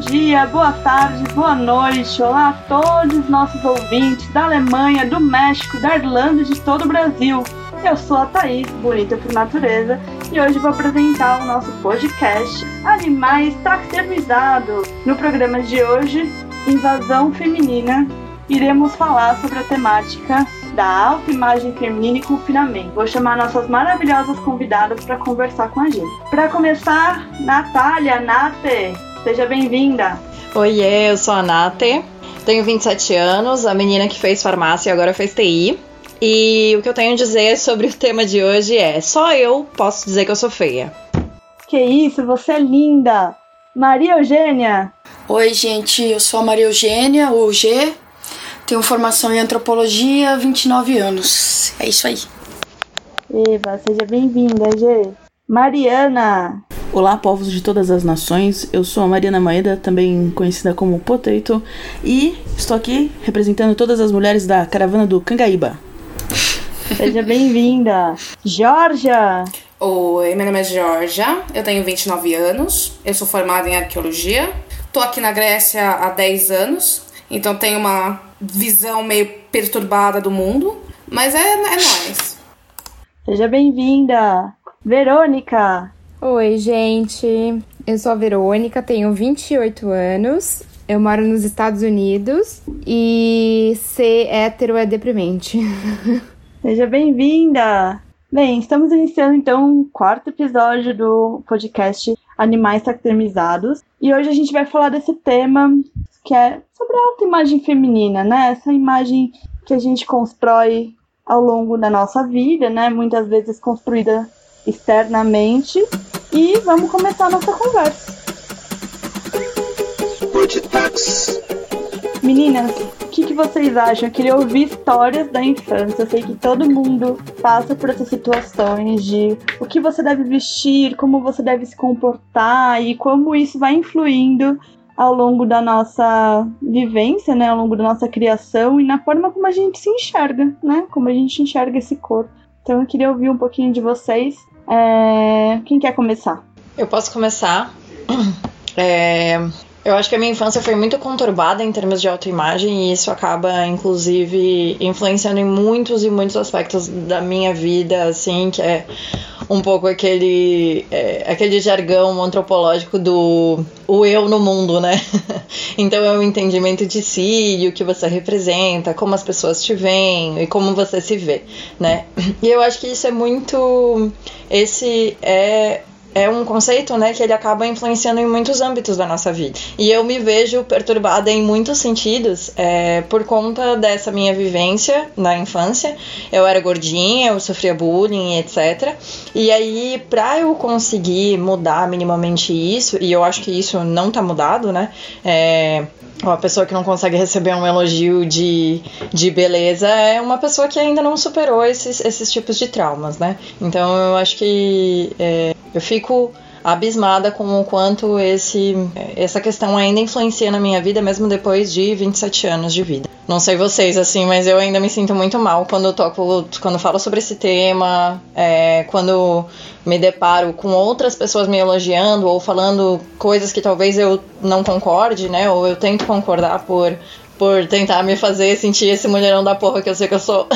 dia, boa tarde, boa noite. Olá a todos os nossos ouvintes da Alemanha, do México, da Irlanda e de todo o Brasil. Eu sou a Thaís, bonita por natureza, e hoje vou apresentar o nosso podcast Animais Taxamizados. No programa de hoje, Invasão Feminina, iremos falar sobre a temática da autoimagem feminina e confinamento. Vou chamar nossas maravilhosas convidadas para conversar com a gente. Para começar, Natália, Nate, seja bem-vinda. Oiê, eu sou a Nate, tenho 27 anos, a menina que fez farmácia e agora fez TI. E o que eu tenho a dizer sobre o tema de hoje é: só eu posso dizer que eu sou feia. Que isso, você é linda! Maria Eugênia! Oi, gente, eu sou a Maria Eugênia, o G, tenho formação em antropologia, 29 anos. É isso aí. Eva, seja bem-vinda, G. Mariana. Olá, povos de todas as nações. Eu sou a Mariana Maeda, também conhecida como Potato, e estou aqui representando todas as mulheres da caravana do Cangaíba. Seja bem-vinda. Georgia. Oi, meu nome é Georgia, eu tenho 29 anos, eu sou formada em arqueologia, tô aqui na Grécia há 10 anos, então tenho uma visão meio perturbada do mundo, mas é, é nóis. Seja bem-vinda. Verônica. Oi, gente. Eu sou a Verônica, tenho 28 anos. Eu moro nos Estados Unidos e ser hétero é deprimente. Seja bem-vinda. Bem, estamos iniciando então o quarto episódio do podcast Animais Taxamizados. E hoje a gente vai falar desse tema que é sobre a autoimagem feminina, né? Essa imagem que a gente constrói ao longo da nossa vida, né? Muitas vezes construída externamente. E vamos começar a nossa conversa. Meninas, o que, que, vocês acham? Eu queria ouvir histórias da infância. Eu sei que todo mundo passa por essas situações de o que você deve vestir, como você deve se comportar e como isso vai influindo ao longo da nossa vivência, né, ao longo da nossa criação e na forma como a gente se enxerga, né, como a gente enxerga esse corpo. Então eu queria ouvir um pouquinho de vocês. É... Quem quer começar? Eu posso começar. É... Eu acho que a minha infância foi muito conturbada em termos de autoimagem e isso acaba, inclusive, influenciando em muitos e muitos aspectos da minha vida, assim, que é um pouco aquele, é, aquele jargão antropológico do o eu no mundo, né? então é o entendimento de si, e o que você representa, como as pessoas te veem e como você se vê, né? E eu acho que isso é muito. Esse é é um conceito, né, que ele acaba influenciando em muitos âmbitos da nossa vida. E eu me vejo perturbada em muitos sentidos é, por conta dessa minha vivência na infância. Eu era gordinha, eu sofria bullying, etc. E aí, pra eu conseguir mudar minimamente isso, e eu acho que isso não tá mudado, né, é, uma pessoa que não consegue receber um elogio de, de beleza é uma pessoa que ainda não superou esses, esses tipos de traumas, né? Então eu acho que é, eu fico abismada com o quanto esse, essa questão ainda influencia na minha vida, mesmo depois de 27 anos de vida. Não sei vocês, assim, mas eu ainda me sinto muito mal quando eu toco, quando falo sobre esse tema, é, quando me deparo com outras pessoas me elogiando ou falando coisas que talvez eu não concorde, né? Ou eu tento concordar por, por tentar me fazer sentir esse mulherão da porra que eu sei que eu sou.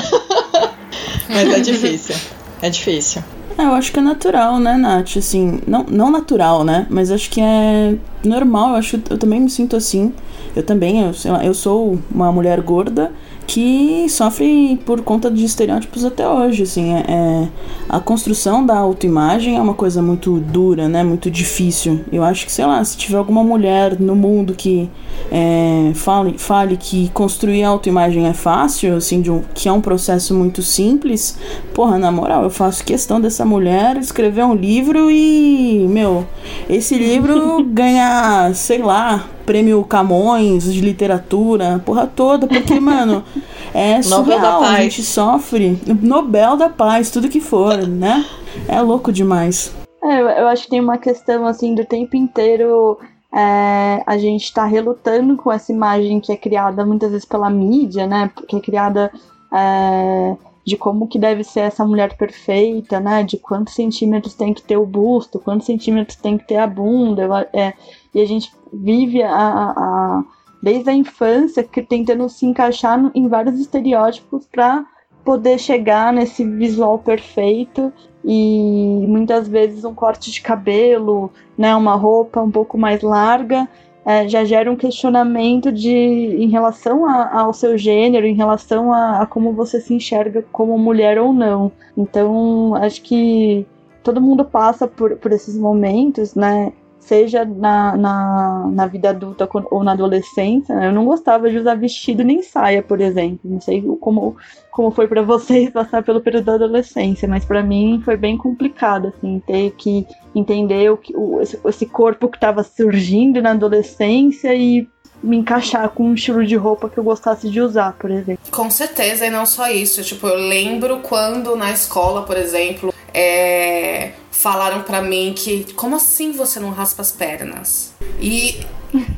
mas é difícil. É difícil. É, eu acho que é natural, né, Nath? Assim, não, não natural, né? Mas acho que é normal. Eu acho eu também me sinto assim. Eu também, eu, eu sou uma mulher gorda que sofre por conta de estereótipos até hoje, assim, é, é, a construção da autoimagem é uma coisa muito dura, né, muito difícil. Eu acho que, sei lá, se tiver alguma mulher no mundo que é, fale, fale que construir a autoimagem é fácil, assim, um, que é um processo muito simples, porra, na moral, eu faço questão dessa mulher escrever um livro e, meu, esse livro ganha, sei lá, prêmio Camões de literatura, porra toda, porque, mano, é surreal, a gente sofre. Nobel da Paz, tudo que for, né? É louco demais. É, eu acho que tem uma questão, assim, do tempo inteiro é, a gente tá relutando com essa imagem que é criada muitas vezes pela mídia, né? Que é criada é, de como que deve ser essa mulher perfeita, né? De quantos centímetros tem que ter o busto, quantos centímetros tem que ter a bunda. É, e a gente vive a, a, desde a infância que tentando se encaixar em vários estereótipos para poder chegar nesse visual perfeito e muitas vezes um corte de cabelo, né, uma roupa um pouco mais larga é, já gera um questionamento de em relação a, ao seu gênero, em relação a, a, como você se enxerga como mulher ou não. Então, acho que todo mundo passa por, por esses momentos, né? Seja na, na, na vida adulta ou na adolescência. Né? Eu não gostava de usar vestido nem saia, por exemplo. Não sei como, como foi para vocês passar pelo período da adolescência, mas para mim foi bem complicado, assim, ter que entender o, o esse, esse corpo que estava surgindo na adolescência e me encaixar com um estilo de roupa que eu gostasse de usar, por exemplo. Com certeza, e não só isso. Tipo, eu lembro quando na escola, por exemplo, é, falaram para mim que como assim você não raspa as pernas? E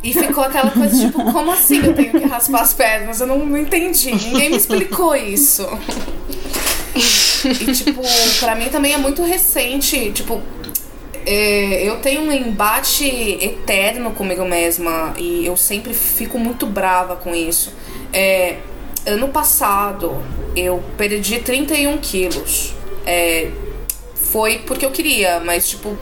e ficou aquela coisa, tipo, como assim eu tenho que raspar as pernas? Eu não, não entendi. Ninguém me explicou isso. E, tipo, pra mim também é muito recente. Tipo, é, eu tenho um embate eterno comigo mesma. E eu sempre fico muito brava com isso. É, ano passado, eu perdi 31 quilos. É, foi porque eu queria, mas, tipo,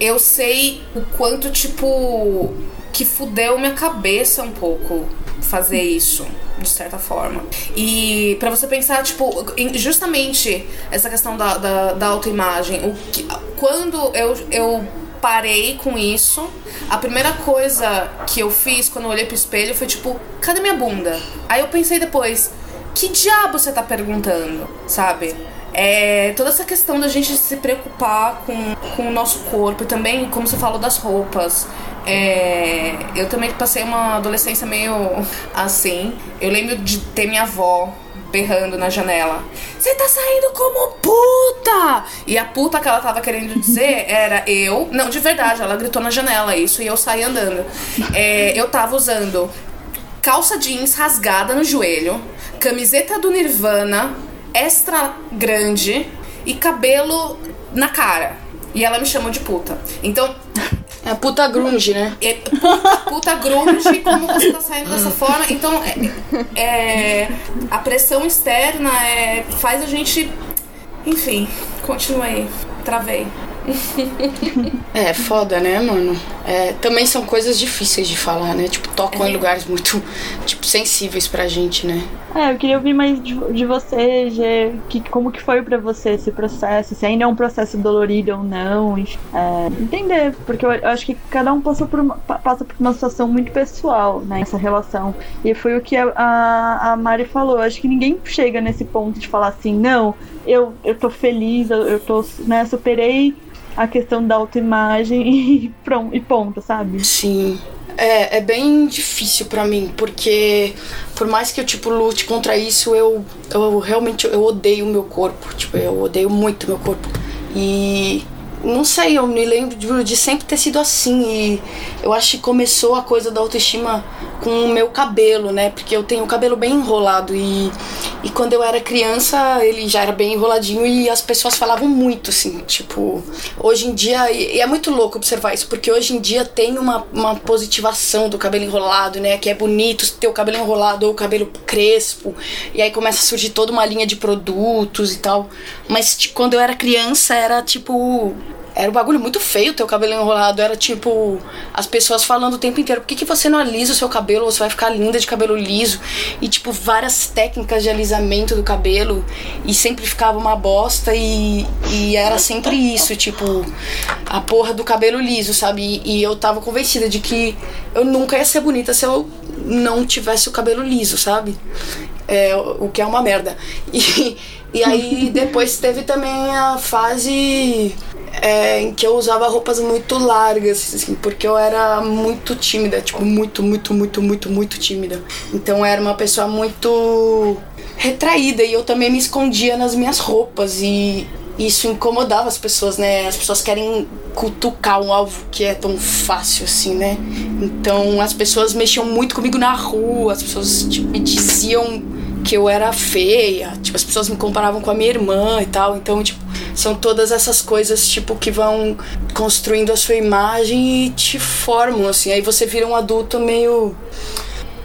eu sei o quanto, tipo que fudeu minha cabeça um pouco fazer isso, de certa forma. E para você pensar, tipo, justamente essa questão da, da, da autoimagem, o que, quando eu, eu parei com isso, a primeira coisa que eu fiz quando eu olhei pro espelho foi tipo, cadê minha bunda? Aí eu pensei depois, que diabo você tá perguntando, sabe? É, toda essa questão da gente se preocupar com, com o nosso corpo e também, como você falou, das roupas. É, eu também passei uma adolescência meio assim. Eu lembro de ter minha avó berrando na janela. Você tá saindo como puta! E a puta que ela tava querendo dizer era eu. Não, de verdade, ela gritou na janela isso e eu saí andando. É, eu tava usando calça jeans rasgada no joelho, camiseta do Nirvana extra grande e cabelo na cara. E ela me chamou de puta. Então, é puta grunge, né? É, puta, puta grunge, como você tá saindo dessa forma. Então, é, é, a pressão externa é, faz a gente. Enfim, continua aí. Travei. é foda, né, mano? É, também são coisas difíceis de falar, né? Tipo, tocam é. em lugares muito tipo, sensíveis pra gente, né? É, eu queria ouvir mais de, de você, Gê, que, como que foi pra você esse processo, se ainda é um processo dolorido ou não, é, entender, porque eu, eu, acho que cada um passou por uma, passa por uma situação muito pessoal, né, essa relação. E foi o que a, a, a Mari falou, eu acho que ninguém chega nesse ponto de falar assim, não, eu, eu tô feliz, eu, eu tô, né, superei a questão da autoimagem e pronto, e ponto, sabe? Sim. É, é bem difícil para mim, porque por mais que eu, tipo, lute contra isso, eu, eu realmente eu odeio o meu corpo. Tipo, eu odeio muito meu corpo. E não sei, eu me lembro de, de, sempre ter sido assim. E eu acho que começou a coisa da autoestima com o meu cabelo, né? Porque eu tenho o cabelo bem enrolado. E, e quando eu era criança, ele já era bem enroladinho e as pessoas falavam muito, assim. Tipo, hoje em dia. E é muito louco observar isso, porque hoje em dia tem uma, uma positivação do cabelo enrolado, né? Que é bonito ter o cabelo enrolado ou o cabelo crespo. E aí começa a surgir toda uma linha de produtos e tal. Mas tipo, quando eu era criança, era tipo era um bagulho muito feio ter o cabelo enrolado. Era tipo, as pessoas falando o tempo inteiro: por que, que você não alisa o seu cabelo? Você vai ficar linda de cabelo liso. E, tipo, várias técnicas de alisamento do cabelo. E sempre ficava uma bosta. E, e era sempre isso, tipo, a porra do cabelo liso, sabe? E, e eu tava convencida de que eu nunca ia ser bonita se eu não tivesse o cabelo liso, sabe? É, o que é uma merda. E, e aí depois teve também a fase é, em que eu usava roupas muito largas, assim, porque eu era muito tímida, tipo, muito, muito, muito, muito, muito tímida. Então eu era uma pessoa muito retraída e eu também me escondia nas minhas roupas e isso incomodava as pessoas, né? As pessoas querem cutucar um alvo que é tão fácil assim, né? Então as pessoas mexiam muito comigo na rua, as pessoas tipo, me diziam que eu era feia. Tipo, as pessoas me comparavam com a minha irmã e tal. Então, tipo, são todas essas coisas, tipo, que vão construindo a sua imagem e te formam, assim. Aí você vira um adulto meio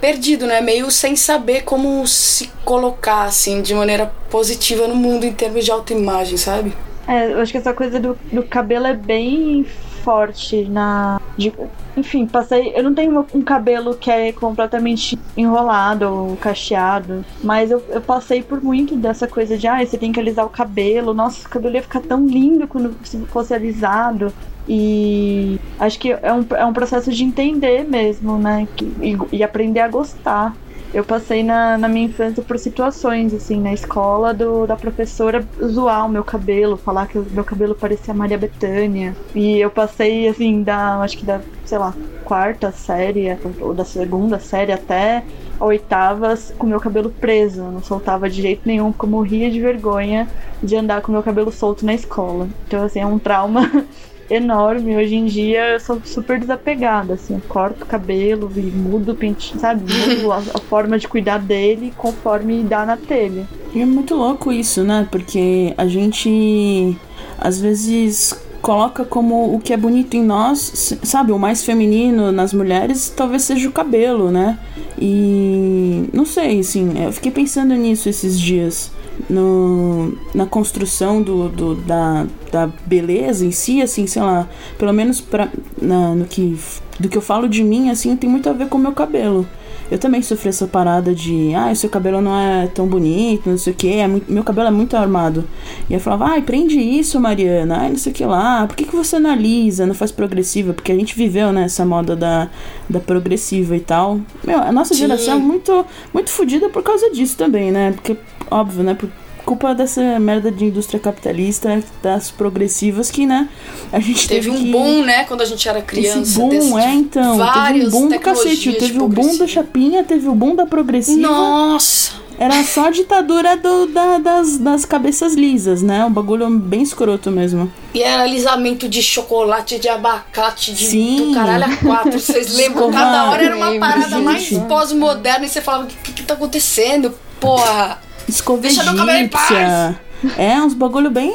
perdido, né? Meio sem saber como se colocar, assim, de maneira positiva no mundo em termos de autoimagem, sabe? É, eu acho que essa coisa do, do cabelo é bem forte na. De, enfim, passei. Eu não tenho um cabelo que é completamente enrolado ou cacheado, mas eu, eu passei por muito dessa coisa de, ah, você tem que alisar o cabelo. Nossa, o cabelo ia ficar tão lindo quando se fosse alisado. E acho que é um, é um processo de entender mesmo, né? E, e aprender a gostar. Eu passei na, na minha infância por situações, assim, na escola, do, da professora zoar o meu cabelo, falar que o meu cabelo parecia Maria Bethânia. E eu passei, assim, da, acho que da, sei lá, quarta série, ou da segunda série até a oitava, com meu cabelo preso. Não soltava de jeito nenhum, porque eu morria de vergonha de andar com meu cabelo solto na escola. Então, assim, é um trauma enorme. Hoje em dia eu sou super desapegada, assim, eu corto o cabelo e mudo o pentinho, sabe? Mudo a, a, forma de cuidar dele conforme dá na telha. E é muito louco isso, né? Porque a gente às vezes coloca como o que é bonito em nós, sabe, o mais feminino nas mulheres talvez seja o cabelo, né? E não sei, assim, eu fiquei pensando nisso esses dias no, na construção do, do, da, da beleza em si, assim, sei lá, pelo menos pra, na, no que, do que eu falo de mim, assim, tem muito a ver com o meu cabelo. Eu também sofri essa parada de, ah, seu cabelo não é tão bonito, não sei o que, é meu cabelo é muito armado. E eu falava, ai, prende isso, Mariana, ai, não sei o que lá, por que, que você analisa, não faz progressiva? Porque a gente viveu, né, essa moda da, da progressiva e tal. Meu, a nossa Sim. geração é muito, muito fodida por causa disso também, né? Porque, óbvio, né, por culpa dessa merda de indústria capitalista, das progressivas que, né, a gente teve, teve um que... boom, né, quando a gente era criança. Esse boom, é, então, teve um boom do cacete, teve o boom da chapinha, teve o boom da progressiva. Nossa! Era só a ditadura do, da, das, das cabeças lisas, né? Um bagulho bem escroto mesmo. E era alisamento de chocolate, de abacate, de Sim. do caralho a quatro. Vocês lembram? Cada hora era uma parada gente. mais pós-moderna e você falava: o que, que tá acontecendo? Porra! Escova Deixa meu cabelo em paz. É, uns bagulho bem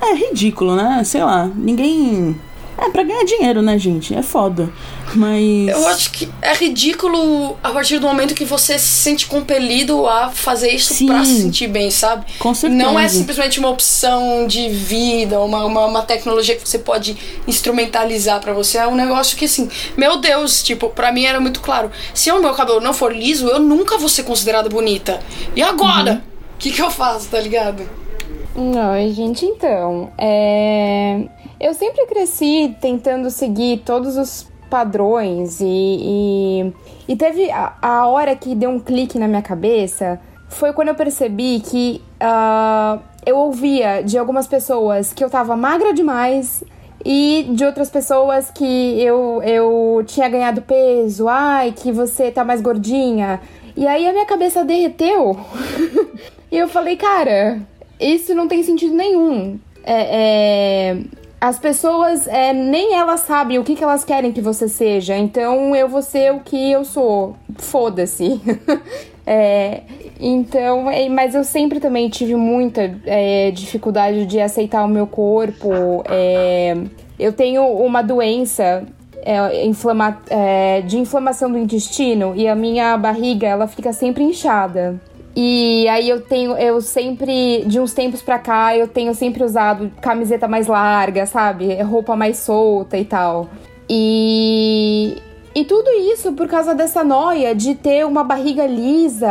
é, ridículo, né? Sei lá, ninguém. É pra ganhar dinheiro, né, gente? É foda. Mas. Eu acho que é ridículo a partir do momento que você se sente compelido a fazer isso Sim, pra se sentir bem, sabe? Com certeza. Não é simplesmente uma opção de vida, uma, uma, uma tecnologia que você pode instrumentalizar para você. É um negócio que, assim, meu Deus, tipo, pra mim era muito claro. Se o meu cabelo não for liso, eu nunca vou ser considerada bonita. E agora? Uhum que, que eu faço, tá ligado? Não, gente, então. É... Eu sempre cresci tentando seguir todos os padrões e. E, e teve a, a, hora que deu um clique na minha cabeça foi quando eu percebi que uh, eu ouvia de algumas pessoas que eu tava magra demais e de outras pessoas que eu, eu tinha ganhado peso, ai, que você tá mais gordinha. E aí a minha cabeça derreteu. E eu falei, cara, isso não tem sentido nenhum. É, é, as pessoas, é, nem elas sabem o que, que elas querem que você seja, então eu vou ser o que eu sou. Foda-se. É, então, é, mas eu sempre também tive muita é, dificuldade de aceitar o meu corpo. É, eu tenho uma doença é, inflama, é, de inflamação do intestino e a minha barriga ela fica sempre inchada. E aí eu tenho, eu sempre, de uns tempos pra cá, eu tenho sempre usado camiseta mais larga, sabe? Roupa mais solta e tal. E. E tudo isso por causa dessa noia de ter uma barriga lisa,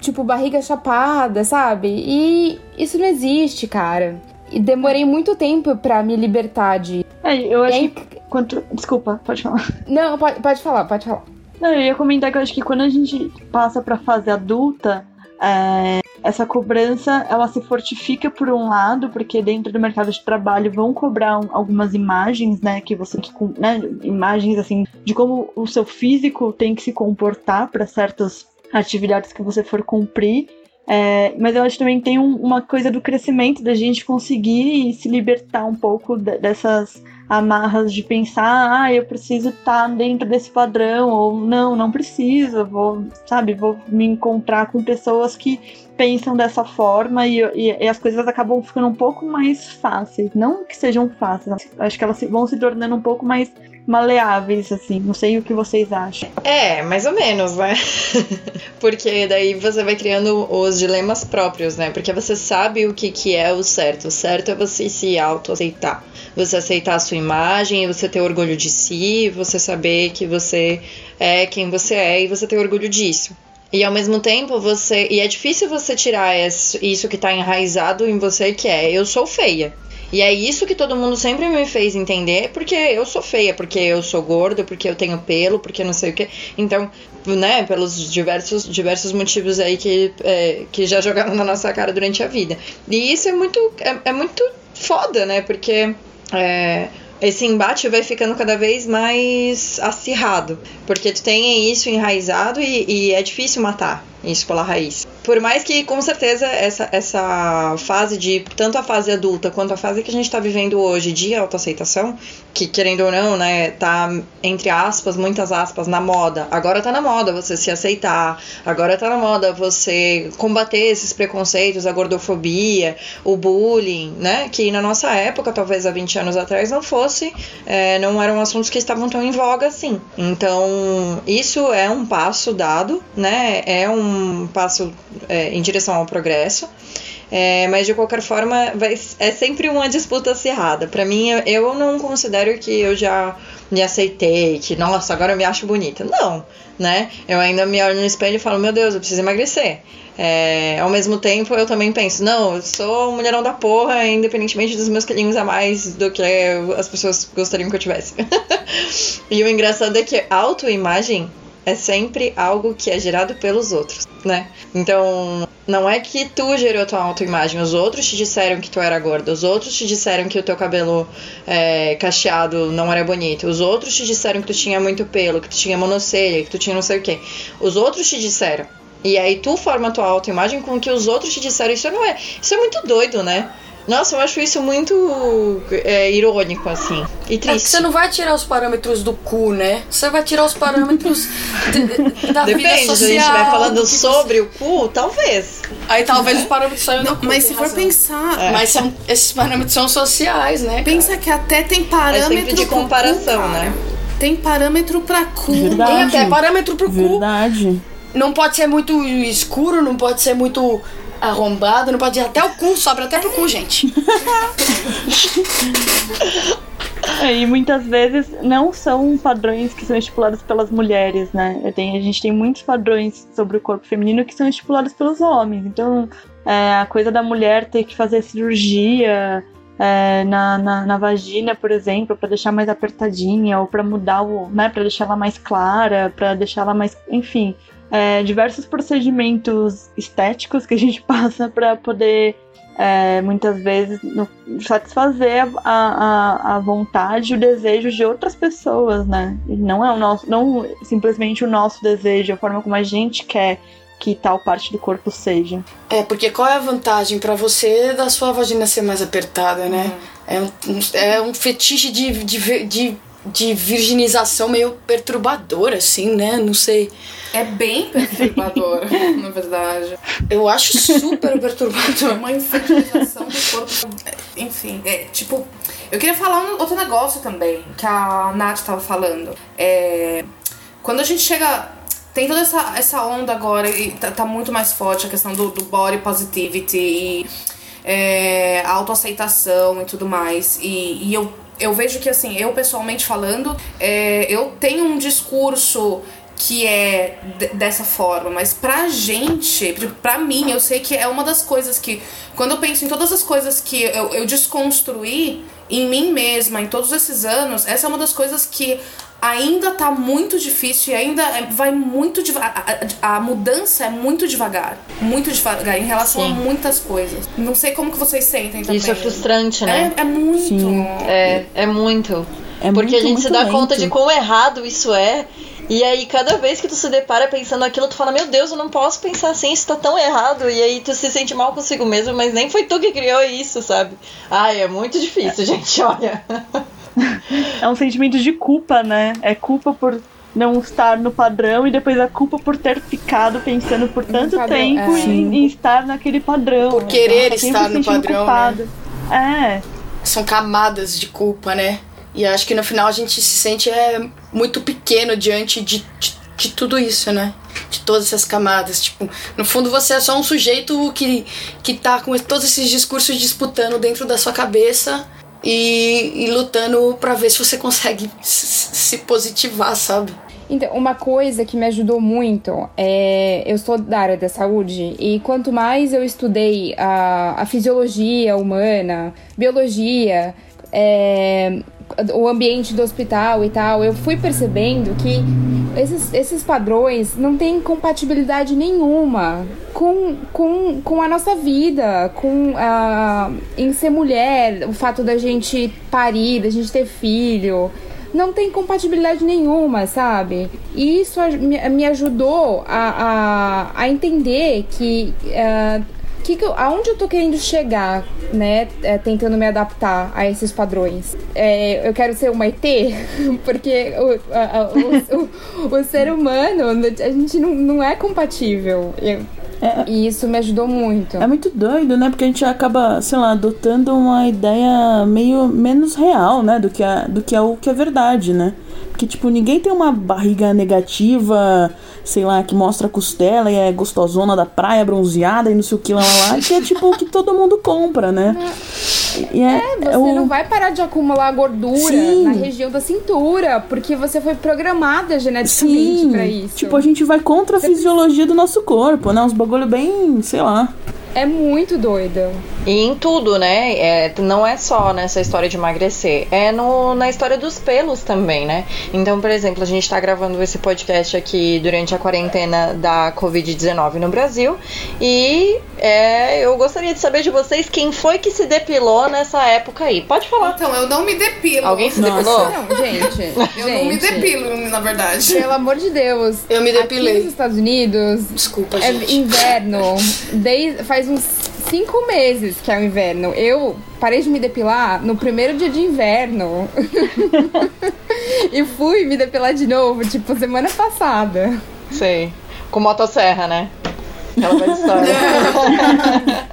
tipo barriga chapada, sabe? E isso não existe, cara. E demorei muito tempo para me libertar de. É, eu acho aí... que. Quanto... Desculpa, pode falar. Não, pode, pode falar, pode falar. Não, eu ia comentar que eu acho que quando a gente passa pra fase adulta, é, essa cobrança ela se fortifica por um lado, porque dentro do mercado de trabalho vão cobrar um, algumas imagens, né, que você né, imagens assim de como o seu físico tem que se comportar para certas atividades que você for cumprir. É, mas eu acho que também tem um, uma coisa do crescimento da gente conseguir se libertar um pouco de, dessas amarras de pensar, ah, eu preciso estar tá dentro desse padrão, ou não, não preciso, vou, sabe, vou me encontrar com pessoas que pensam dessa forma e, e, e, as coisas acabam ficando um pouco mais fáceis. Não que sejam fáceis, acho que elas vão se tornando um pouco mais maleáveis, assim. Não sei o que vocês acham. É, mais ou menos, né? Porque daí você vai criando os dilemas próprios, né? Porque você sabe o que, que é o certo. O certo é você se autoaceitar. Você aceitar a sua imagem, você ter orgulho de si, você saber que você é quem você é e você ter orgulho disso. E ao mesmo tempo você. E é difícil você tirar isso que tá enraizado em você, que é eu sou feia. E é isso que todo mundo sempre me fez entender, porque eu sou feia, porque eu sou gorda, porque eu tenho pelo, porque não sei o que. Então, né, pelos diversos, diversos motivos aí que, é, que já jogaram na nossa cara durante a vida. E isso é muito, é, é muito foda, né? Porque. É, esse embate vai ficando cada vez mais acirrado, porque tu tem isso enraizado e, e é difícil matar isso pela raiz. Por mais que, com certeza, essa, essa fase de. Tanto a fase adulta quanto a fase que a gente está vivendo hoje de autoaceitação, que querendo ou não, né, tá entre aspas, muitas aspas, na moda. Agora tá na moda você se aceitar, agora tá na moda você combater esses preconceitos, a gordofobia, o bullying, né? Que na nossa época, talvez há 20 anos atrás, não fosse, é, não eram assuntos que estavam tão em voga assim. Então, isso é um passo dado, né? É um passo é, em direção ao progresso. É, mas de qualquer forma, vai, é sempre uma disputa acirrada. Para mim, eu, não considero que eu já me aceitei, que nossa, agora eu me acho bonita. Não, né? Eu ainda me olho no espelho e falo, meu Deus, eu preciso emagrecer. É, ao mesmo tempo, eu também penso, não, eu sou um mulherão da porra, independentemente dos meus quilinhos a mais do que as pessoas gostariam que eu tivesse. e o engraçado é que autoimagem é sempre algo que é gerado pelos outros, né? Então, não é que tu gerou tua autoimagem, os outros te disseram que tu era gorda, os outros te disseram que o teu cabelo é, cacheado não era bonito, os outros te disseram que tu tinha muito pelo, que tu tinha monocelha, que tu tinha não sei o que. Os outros te disseram. E aí tu forma a tua autoimagem com o que os outros te disseram. Isso não é. Isso é muito doido, né? Nossa, eu acho isso muito é, irônico, assim. E triste. É você não vai tirar os parâmetros do cu, né? Você vai tirar os parâmetros de, da Depende, vida social. se a gente estiver falando sobre o cu, talvez. Aí talvez os parâmetros saiam do cu. Mas se for razão. pensar. É. Mas são, esses parâmetros são sociais, né? Pensa cara? que até tem parâmetro. De comparação, cu, né? Tem parâmetro pra cu. Verdade. Tem até parâmetro pro cu. Verdade. Não pode ser muito escuro, não pode ser muito arrombado, não pode ir até o cu, sobra até pro cu, gente. É, e muitas vezes não são padrões que são estipulados pelas mulheres, né? Tem, a gente tem muitos padrões sobre o corpo feminino que são estipulados pelos homens. Então, é, a coisa da mulher ter que fazer cirurgia é, na, na, na, vagina, por exemplo, para deixar mais apertadinha, ou para mudar o. né, para deixar ela mais clara, para deixar ela mais. Enfim, é, diversos procedimentos estéticos que a gente passa para poder é, muitas vezes no, satisfazer a, a, a vontade, o desejo de outras pessoas, né? E não é o nosso, não simplesmente o nosso desejo, a forma como a gente quer que tal parte do corpo seja. É, porque qual é a vantagem para você da sua vagina ser mais apertada, né? Uhum. É, um, é um fetiche de, de, de de virginização meio perturbador, assim, né? Não sei. É bem perturbador, na verdade. Eu acho super perturbador. Uma infantilização do corpo. Enfim, é tipo. Eu queria falar um outro negócio também, que a Nath estava falando. É, quando a gente chega. Tem toda essa, essa onda agora e tá, tá muito mais forte a questão do, do body positivity e é, autoaceitação e tudo mais. E, e eu eu vejo que, assim, eu pessoalmente falando, é, eu tenho um discurso que é dessa forma, mas pra gente, pra mim, eu sei que é uma das coisas que, quando eu penso em todas as coisas que eu, eu desconstruí em mim mesma em todos esses anos, essa é uma das coisas que ainda tá muito difícil e ainda é, vai muito devagar. A, a, mudança é muito devagar. Muito devagar em relação Sim. a muitas coisas. Não sei como que vocês sentem também. Isso é frustrante, né? É, é muito. Sim. É, é muito. É Porque muito, a gente se dá lento. conta de quão errado isso é. E aí, cada vez que tu se depara pensando aquilo, tu fala, meu Deus, eu não posso pensar assim, isso tá tão errado. E aí tu se sente mal consigo mesmo, mas nem foi tu que criou isso, sabe? Ai, é muito difícil, gente, olha. é um sentimento de culpa, né? É culpa por não estar no padrão e depois a culpa por ter ficado pensando por tanto padrão, tempo é. em, em, estar naquele padrão. Por querer tá estar no padrão. Né? É. São camadas de culpa, né? E acho que no final a gente se sente é, muito pequeno diante de, de, de tudo isso, né? De todas essas camadas. Tipo, no fundo você é só um sujeito que, que tá com todos esses discursos disputando dentro da sua cabeça e, e lutando para ver se você consegue se positivar, sabe? Então, uma coisa que me ajudou muito é. Eu sou da área da saúde e quanto mais eu estudei a, a fisiologia humana, biologia, é, o ambiente do hospital e tal, eu fui percebendo que esses, esses padrões não têm compatibilidade nenhuma com, com, com a nossa vida, com a, em ser mulher, o fato da gente parir, da gente ter filho. Não tem compatibilidade nenhuma, sabe? E isso me, ajudou a, a, a entender que. Uh, que que eu, aonde eu tô querendo chegar, né? É, tentando me adaptar a esses padrões. É, eu quero ser uma ET, porque o, a, o, o, o, ser humano, a gente não, não é compatível. Eu, é, e isso me ajudou muito. É muito doido, né? Porque a gente acaba, sei lá, adotando uma ideia meio menos real, né? Do que, a, do que é o que é verdade, né? Porque, tipo, ninguém tem uma barriga negativa sei lá, que mostra a costela e é gostosona da praia, bronzeada e não sei o que lá, lá, que é tipo o que todo mundo compra, né? É, é você o... não vai parar de acumular gordura Sim. na região da cintura, porque você foi programada geneticamente Sim. pra isso. Tipo, a gente vai contra a você fisiologia do nosso corpo, né? Uns bagulho bem, sei lá. É muito doida. E em tudo, né? É, não é só nessa história de emagrecer, é no, na história dos pelos também, né? Então, por exemplo, a gente tá gravando esse podcast aqui durante a quarentena da Covid-19 no Brasil. E é, eu gostaria de saber de vocês quem foi que se depilou nessa época aí. Pode falar. Então, eu não me depilo. Alguém se Nossa. depilou? Não, gente. eu gente. não me depilo, na verdade. Pelo amor de Deus. Eu me depilei. Aqui nos Estados Unidos. Desculpa, é gente. inverno. Desde, faz uns cinco meses que é o inverno. Eu parei de me depilar no primeiro dia de inverno. e fui me depilar de novo, tipo, semana passada. Sei. Com motosserra, né? Aquela velha história.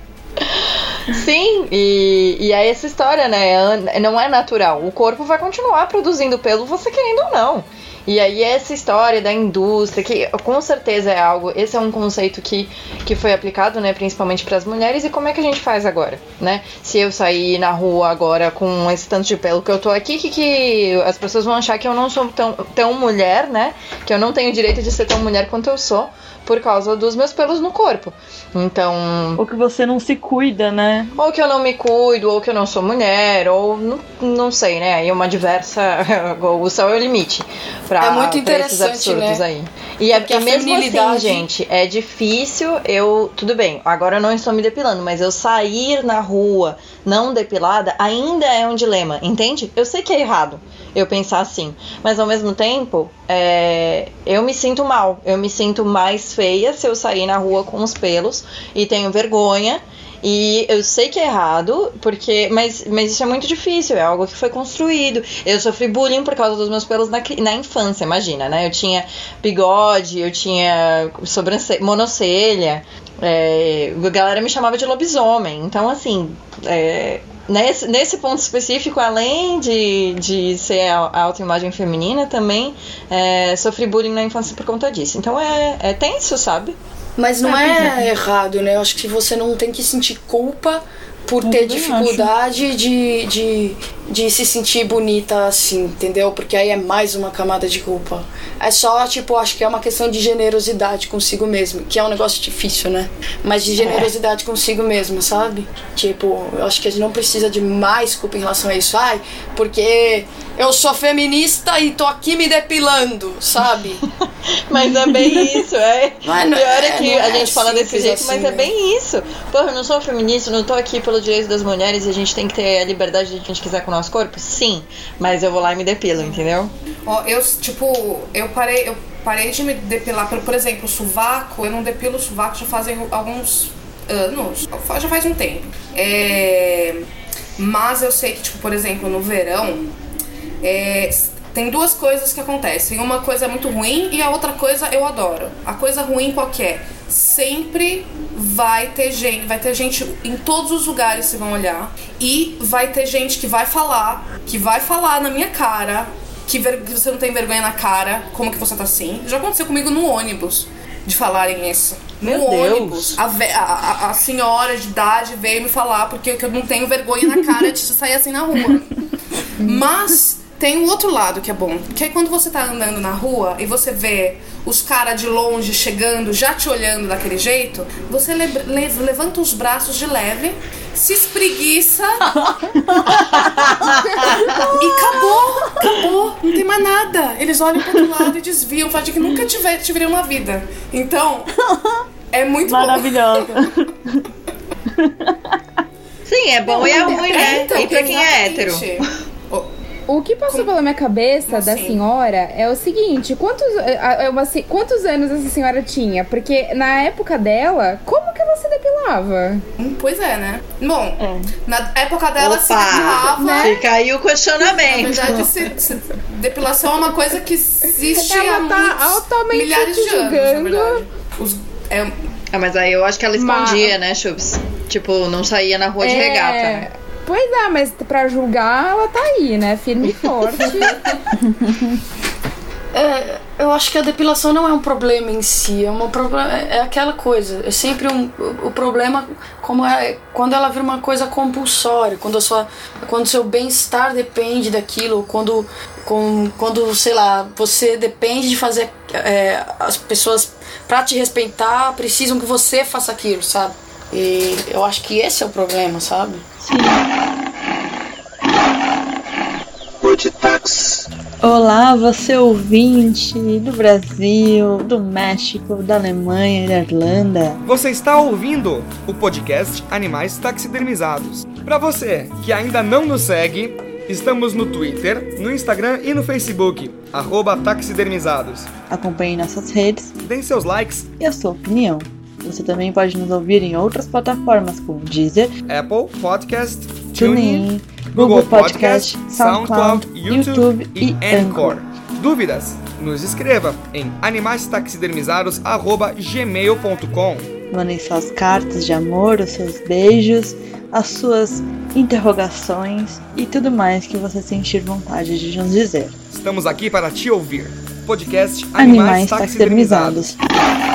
Sim, e, e é essa história, né? Não é natural. O corpo vai continuar produzindo pelo, você querendo ou não. E aí essa história da indústria, que com certeza é algo, esse é um conceito que, que foi aplicado, né, principalmente para as mulheres, e como é que a gente faz agora, né? Se eu sair na rua agora com esse tanto de pelo que eu tô aqui, que, que as pessoas vão achar que eu não sou tão, tão mulher, né? Que eu não tenho direito de ser tão mulher quanto eu sou por causa dos meus pelos no corpo. Então. Ou que você não se cuida, né? Ou que eu não me cuido, ou que eu não sou mulher, ou não, não sei, né? Aí uma diversa. o céu é o limite. Pra, é muito interessante, né? aí. E é, porque mesmo assim, gente, é difícil eu. Tudo bem, agora eu não estou me depilando, mas eu sair na rua não depilada ainda é um dilema, entende? Eu sei que é errado eu pensar assim. Mas ao mesmo tempo, é, eu me sinto mal. Eu me sinto mais feia se eu sair na rua com os pelos e tenho vergonha. E eu sei que é errado, porque. Mas, mas isso é muito difícil, é algo que foi construído. Eu sofri bullying por causa dos meus pelos na, na infância, imagina, né? Eu tinha bigode, eu tinha sobrancelha, monocelha. É, a galera me chamava de lobisomem. Então, assim, é, nesse, nesse ponto específico, além de, de ser a, autoimagem feminina, também é, sofri bullying na infância por conta disso. Então é, é tenso, sabe? Mas não é, errado, né? Eu acho que você não tem que sentir culpa por ter dificuldade de, de, de se sentir bonita assim, entendeu? Porque aí é mais uma camada de culpa. É só, tipo, acho que é uma questão de generosidade consigo mesmo, que é um negócio difícil, né? Mas de generosidade é. consigo mesmo, sabe? Tipo, eu acho que a gente não precisa de mais culpa em relação a isso. Ai, porque eu sou feminista e tô aqui me depilando, sabe? mas é bem isso, é. Mas não, Pior é que é, a gente é fala desse jeito, assim, mas é né? bem isso. Porra, eu não sou feminista, não tô aqui pelo direito das mulheres e a gente tem que ter a liberdade de a gente quiser com o nosso corpo? Sim, mas eu vou lá e me depilo, entendeu? Ó, eu, tipo, eu parei, eu parei de me depilar, por, por exemplo, o sovaco, eu não depilo o sovaco já fazem alguns anos, já faz um tempo. É, mas eu sei que, tipo, por exemplo, no verão, É, tem duas coisas que acontecem. Uma coisa é muito ruim e a outra coisa eu adoro. A coisa ruim qual que é? Sempre vai ter gente, vai ter gente em todos os lugares se vão olhar e vai ter gente que vai falar, que vai falar na minha cara que, ver, que você não tem vergonha na cara, como que você tá assim. Já aconteceu comigo no ônibus de falarem isso. Meu no Deus. ônibus, a, a, a- senhora de idade veio me falar porque que eu não tenho vergonha na cara de sair assim na rua. Mas tem um outro lado que é bom, que é quando você tá andando na rua e você vê os caras de longe chegando, já te olhando daquele jeito, você le- le- levanta os braços de leve, se espreguiça e acabou, acabou, não tem mais nada. Eles olham pro outro lado e desviam, fazem que nunca tiver, tiveriam uma vida. Então, é muito bom. Maravilhosa. Sim, é bom e é ruim, né? então, e pra quem é hétero? O- que passou pela minha cabeça da assim? senhora é o seguinte: quantos, é, é uma se- quantos anos essa senhora tinha? Porque na época dela, como que ela se depilava? Hum, Pois é, né? Bom, na época dela se Opa! depilava. Fica aí o Na questionamento. verdade, se- se- depilação é uma coisa que existe há Ela tá muitos altamente milhares de anos, na. Os- é, Ah, mas aí eu acho que ela escondia, né, Chubbs? Tipo, não saía na rua de É, regata, né? Pois é, mas pra julgar, ela tá aí, né? Firme e forte. É, eu acho que a depilação não é um problema em si, é, uma problema, é aquela coisa. É sempre um, o problema como é quando ela vira uma coisa compulsória, quando a sua, quando seu bem-estar depende daquilo, quando, com, quando sei lá, você depende de fazer é, as pessoas pra te respeitar precisam que você faça aquilo, sabe? E eu acho que esse é o problema, sabe? Olá, você ouvinte do Brasil, do México, da Alemanha e da Irlanda. Você está ouvindo o podcast Animais Taxidermizados. Para você que ainda não nos segue, estamos no Twitter, no Instagram e no Facebook, arroba taxidermizados. Acompanhe nossas redes Deem seus likes, e a sua opinião. Você também pode nos ouvir em outras plataformas como Deezer, Apple Podcast, TuneIn, Google Podcast, SoundCloud, YouTube e Anchor. Dúvidas? Nos escreva em animaistaxidermizados@gmail.com. Mandem suas cartas de amor, os seus beijos, as suas interrogações e tudo mais que você sentir vontade de nos dizer. Estamos aqui para te ouvir. Podcast Animais taxidermizados. E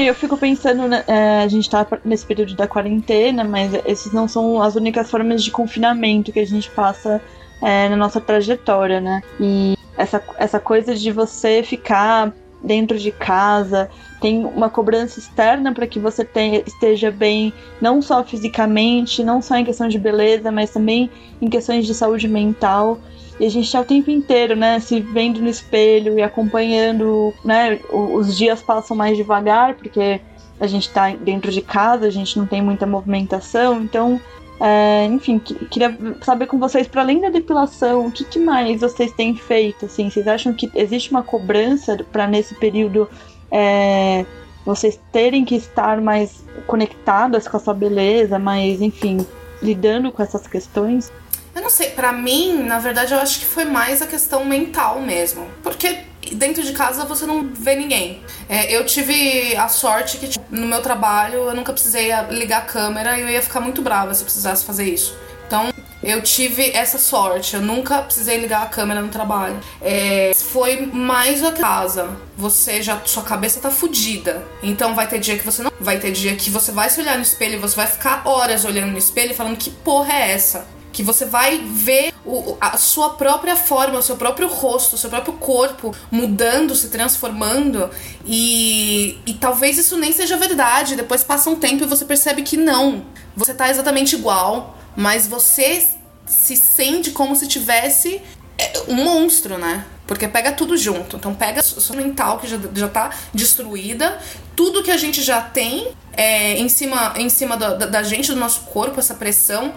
eu fico pensando, né, é, a gente tá nesse período da quarentena, mas esses não são as únicas formas de confinamento que a gente passa é, na nossa trajetória, né? E essa, essa coisa de você ficar dentro de casa, tem uma cobrança externa para que você tenha, esteja bem, não só fisicamente, não só em questão de beleza, mas também em questões de saúde mental. E a gente tá o tempo inteiro, né, se vendo no espelho e acompanhando, né, os dias passam mais devagar, porque a gente tá dentro de casa, a gente não tem muita movimentação, então, é, enfim, que- queria saber com vocês, para além da depilação, o que, que mais vocês têm feito, assim, vocês acham que existe uma cobrança para nesse período é, vocês terem que estar mais conectadas com a sua beleza, mas, enfim, lidando com essas questões? Eu não sei, pra mim, na verdade, eu acho que foi mais a questão mental mesmo. Porque dentro de casa você não vê ninguém. É, eu tive a sorte que tipo, no meu trabalho eu nunca precisei ligar a câmera e eu ia ficar muito brava se eu precisasse fazer isso. Então, eu tive essa sorte, eu nunca precisei ligar a câmera no trabalho. É, foi mais a casa. Você já. Sua cabeça tá fudida. Então vai ter dia que você não. Vai ter dia que você vai se olhar no espelho e você vai ficar horas olhando no espelho e falando que porra é essa? Que você vai ver o- a sua própria forma, o seu próprio rosto, o seu próprio corpo mudando, se transformando. E, e talvez isso nem seja verdade. Depois passa um tempo e você percebe que não. Você tá exatamente igual, mas você se sente como se tivesse é, um monstro, né? Porque pega tudo junto. Então pega sua mental que já, já tá destruída, tudo que a gente já tem é, em cima, em cima da, da gente, do nosso corpo, essa pressão.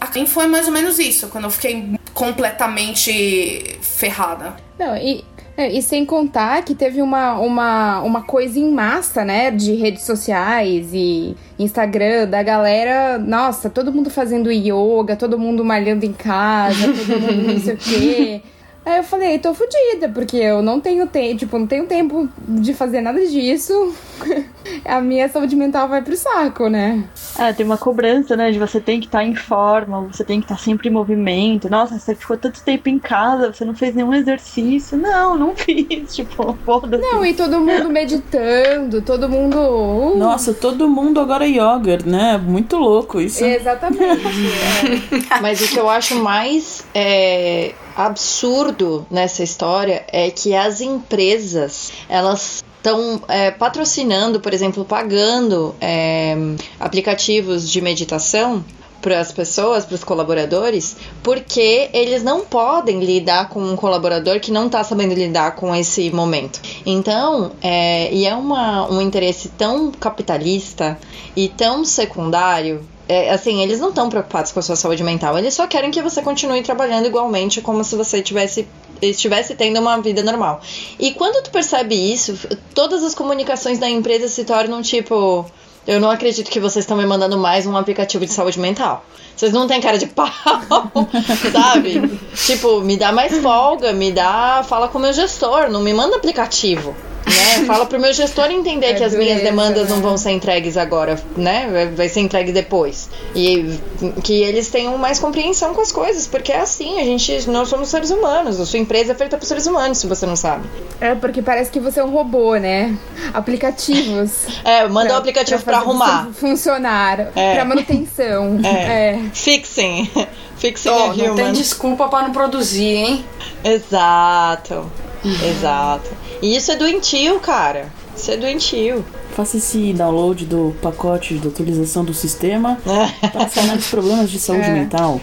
Aqui foi mais ou menos isso, quando eu fiquei completamente ferrada. Não, e É, E sem contar que teve uma, uma, uma coisa em massa, né? De redes sociais e Instagram, da galera. Nossa, todo mundo fazendo yoga, todo mundo malhando em casa, todo mundo não sei o quê. Aí eu falei, tô fodida, porque eu não tenho tempo, tipo, não tenho tempo de fazer nada disso. A minha saúde mental vai pro saco, né? É, tem uma cobrança, né? De você tem que estar em forma, você tem que estar sempre em movimento. Nossa, você ficou tanto tempo em casa, você não fez nenhum exercício. Não, não fiz. Tipo, foda-se. Não, e todo mundo meditando, todo mundo. uh, Nossa, todo mundo agora é yoga, né? Muito louco isso. Exatamente. é. Mas o que eu acho mais é, absurdo nessa história é que as empresas elas estão é, patrocinando, por exemplo, pagando é, aplicativos de meditação para as pessoas, para os colaboradores, porque eles não podem lidar com um colaborador que não está sabendo lidar com esse momento. Então, é, e é uma, um interesse tão capitalista e tão secundário é, assim, eles não estão preocupados com a sua saúde mental, eles só querem que você continue trabalhando igualmente como se você tivesse estivesse tendo uma vida normal. E quando tu percebe isso, todas as comunicações da empresa se tornam tipo, eu não acredito que vocês estão me mandando mais um aplicativo de saúde mental. Vocês não têm cara de pau, sabe? tipo, me dá mais folga, me dá, fala com o meu gestor, não me manda aplicativo. Né? Fala pro meu gestor entender É que as minhas demandas não né? vão ser entregues agora, né? Vai- ser entregue depois. E que eles tenham mais compreensão com as coisas, porque é assim, a gente, nós somos seres humanos. A sua empresa é feita por seres humanos, se você não sabe. É porque parece que você é um robô, né? Aplicativos. É, manda o aplicativo pra, você arrumar. Funcionar. É. Pra manutenção. É. É. Fixing. Fixing Ó, a não tem desculpa pra não produzir, hein? Exato. Exato. E isso é doentio, cara. Isso é doentio. Faça esse download do pacote de atualização do sistema para sanar dos problemas de saúde É. mental.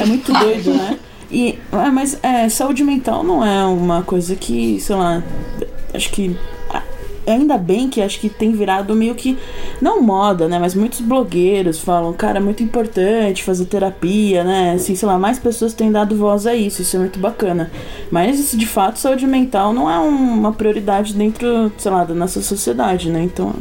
É muito doido, né? E, é, mas é, saúde mental não é uma coisa que, sei lá, acho que. Ainda bem que acho que tem virado meio que. Não moda, né? Mas muitos blogueiros falam, cara, é muito importante fazer terapia, né? Assim, sei lá, mais pessoas têm dado voz a isso, isso é muito bacana. Mas, de fato, saúde mental não é um- uma prioridade dentro, sei lá, da nossa sociedade, né? Então,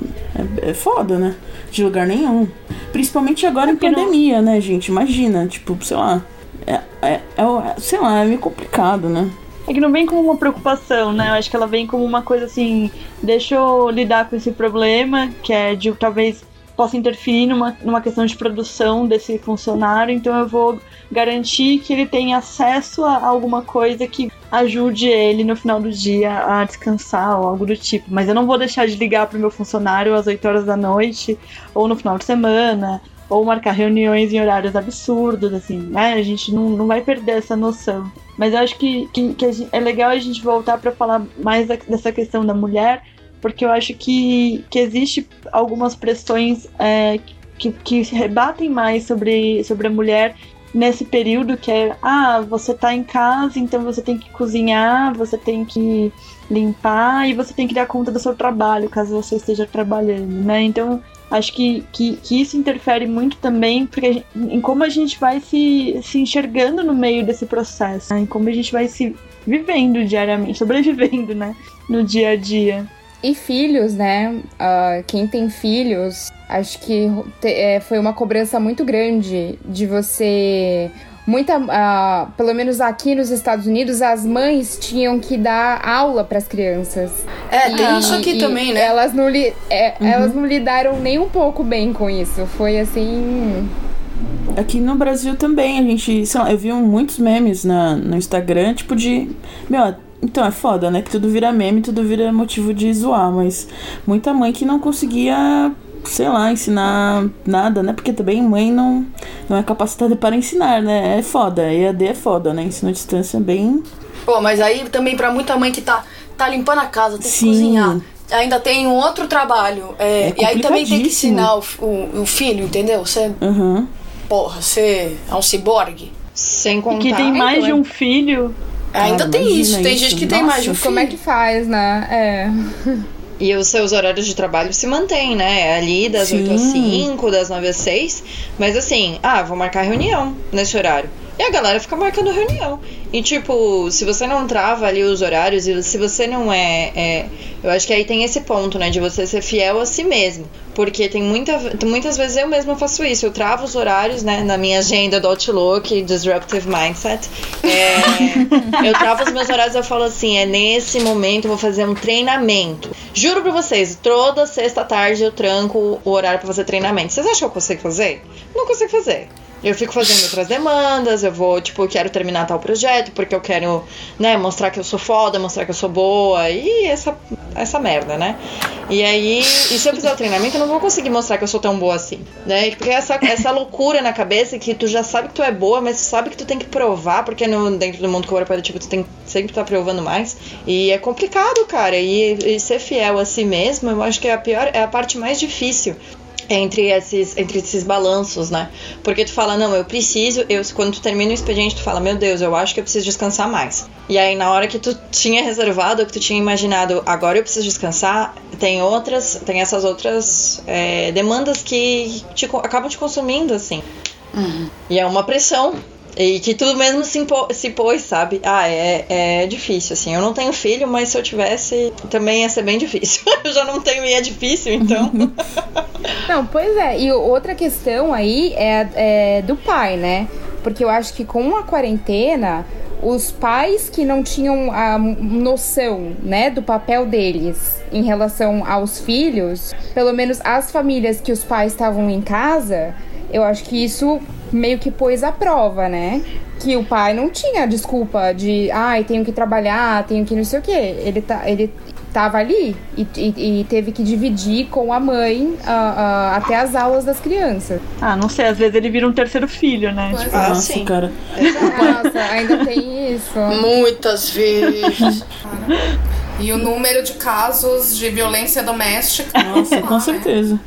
é, é foda, né? De lugar nenhum. Principalmente agora em que não- pandemia, né, gente? Imagina, tipo, sei lá. É, é, é sei lá, é meio complicado, né? É que não vem como uma preocupação, né? Eu acho que ela vem como uma coisa assim, deixa eu lidar com esse problema, que é de talvez possa interferir numa, numa questão de produção desse funcionário, então eu vou garantir que ele tenha acesso a alguma coisa que ajude ele no final do dia a descansar ou algo do tipo. Mas eu não vou deixar de ligar pro meu funcionário às 8 horas da noite ou no final de semana. Ou marcar reuniões em horários absurdos, assim, né? A gente não, não vai perder essa noção. Mas eu acho que, que, que é legal a gente voltar para falar mais dessa questão da mulher, porque eu acho que, que existe algumas pressões é, que, que rebatem mais sobre, sobre a mulher nesse período que é ah, você tá em casa, então você tem que cozinhar, você tem que limpar e você tem que dar conta do seu trabalho, caso você esteja trabalhando, né? Então, acho que, que, que isso interfere muito também porque em como a gente vai se, se enxergando no meio desse processo, né? em como a gente vai se vivendo diariamente, sobrevivendo, né? No dia a dia. E filhos, né? Ah, quem tem filhos, acho que te- é, foi uma cobrança muito grande de você. Muita, ah, pelo menos aqui nos Estados Unidos, as mães tinham que dar aula para as crianças. É, E- tem isso aqui e também, né? Elas não, li, é, elas não lidaram nem um pouco bem com isso. Foi assim. Aqui no Brasil também, a gente, sei lá, eu vi muitos memes na, no Instagram, tipo de. Meu, então é foda, né? Que tudo vira meme, tudo vira motivo de zoar, mas muita mãe que não conseguia, sei lá, ensinar nada, né? Porque também mãe não, não é capacitada para ensinar, né? É foda, EAD é foda, né? Ensino à distância é bem. Pô, mas aí também pra muita mãe que tá, tá limpando a casa, tem que Sim. cozinhar. Ainda tem um outro trabalho. é, É e aí também tem que ensinar o, o, o filho, entendeu? Você, Aham. porra, você é um ciborgue. Sem E contar. que tem mais então de um filho. Ainda tem imagina isso. Tem isso. gente que tem Nossa, mais de um filho. Como é que faz, né? É. E os seus horários de trabalho se mantêm, né? É Ali das Sim. 8 às 5, das 9 às 6. Mas assim, ah, vou marcar reunião nesse horário. E a galera fica marcando reunião. E tipo, se você não trava ali os horários, e se você não é, é, Eu acho que aí tem esse ponto, né? De você ser fiel a si mesmo. Porque tem muita, muitas vezes eu mesma faço isso. Eu travo os horários, né? Na minha agenda do Outlook, Disruptive Mindset. É, eu travo os meus horários e eu falo assim: é nesse momento eu vou fazer um treinamento. Juro pra vocês, toda sexta tarde eu tranco o horário pra fazer treinamento. Vocês acham que eu consigo fazer? Não consigo fazer. Eu fico fazendo outras demandas, eu vou, tipo, eu quero terminar tal projeto, porque eu quero, né, mostrar que eu sou foda, mostrar que eu sou boa, e essa, essa merda, né? E aí, e se eu fizer o treinamento, eu não vou conseguir mostrar que eu sou tão boa assim, né? Porque essa, essa loucura na cabeça que tu já sabe que tu é boa, mas tu sabe que tu tem que provar, porque no, dentro do mundo corporativo tu tem que sempre estar tá provando mais. E é complicado, cara. E, e ser fiel a si mesmo, eu acho que é a pior, é a parte mais difícil entre esses, entre esses balanços, né? Porque tu fala, não, eu preciso, eu, quando tu termina o expediente, tu fala, meu Deus, eu acho que eu preciso descansar mais. E aí, na hora que tu tinha reservado, que tu tinha imaginado, agora eu preciso descansar, tem outras, tem essas outras é, demandas que te, acabam te consumindo, assim. Uhum. E é uma pressão e que tu mesmo se, impo, se pôs, sabe? Ah, é, é difícil, assim. Eu não tenho filho, mas se eu tivesse, também ia ser bem difícil. eu já não tenho e é difícil, então. não, pois é. E outra questão aí é, é do pai, né? Porque eu acho que com a quarentena, os pais que não tinham a noção, né, do papel deles em relação aos filhos, pelo menos as famílias que os pais estavam em casa, eu acho que isso meio que pôs à prova, né? Que o pai não tinha desculpa de, ai, tenho que trabalhar, tenho que não sei o quê. Ele, tá, ele tava ali e, e, e teve que dividir com a mãe uh, uh, até as aulas das crianças. Ah, não sei, às vezes ele vira um terceiro filho, né? Tipo, ah, nossa, sim. cara. Nossa, ainda tem isso. Muitas vezes. e o número de casos de violência doméstica. Nossa, com certeza.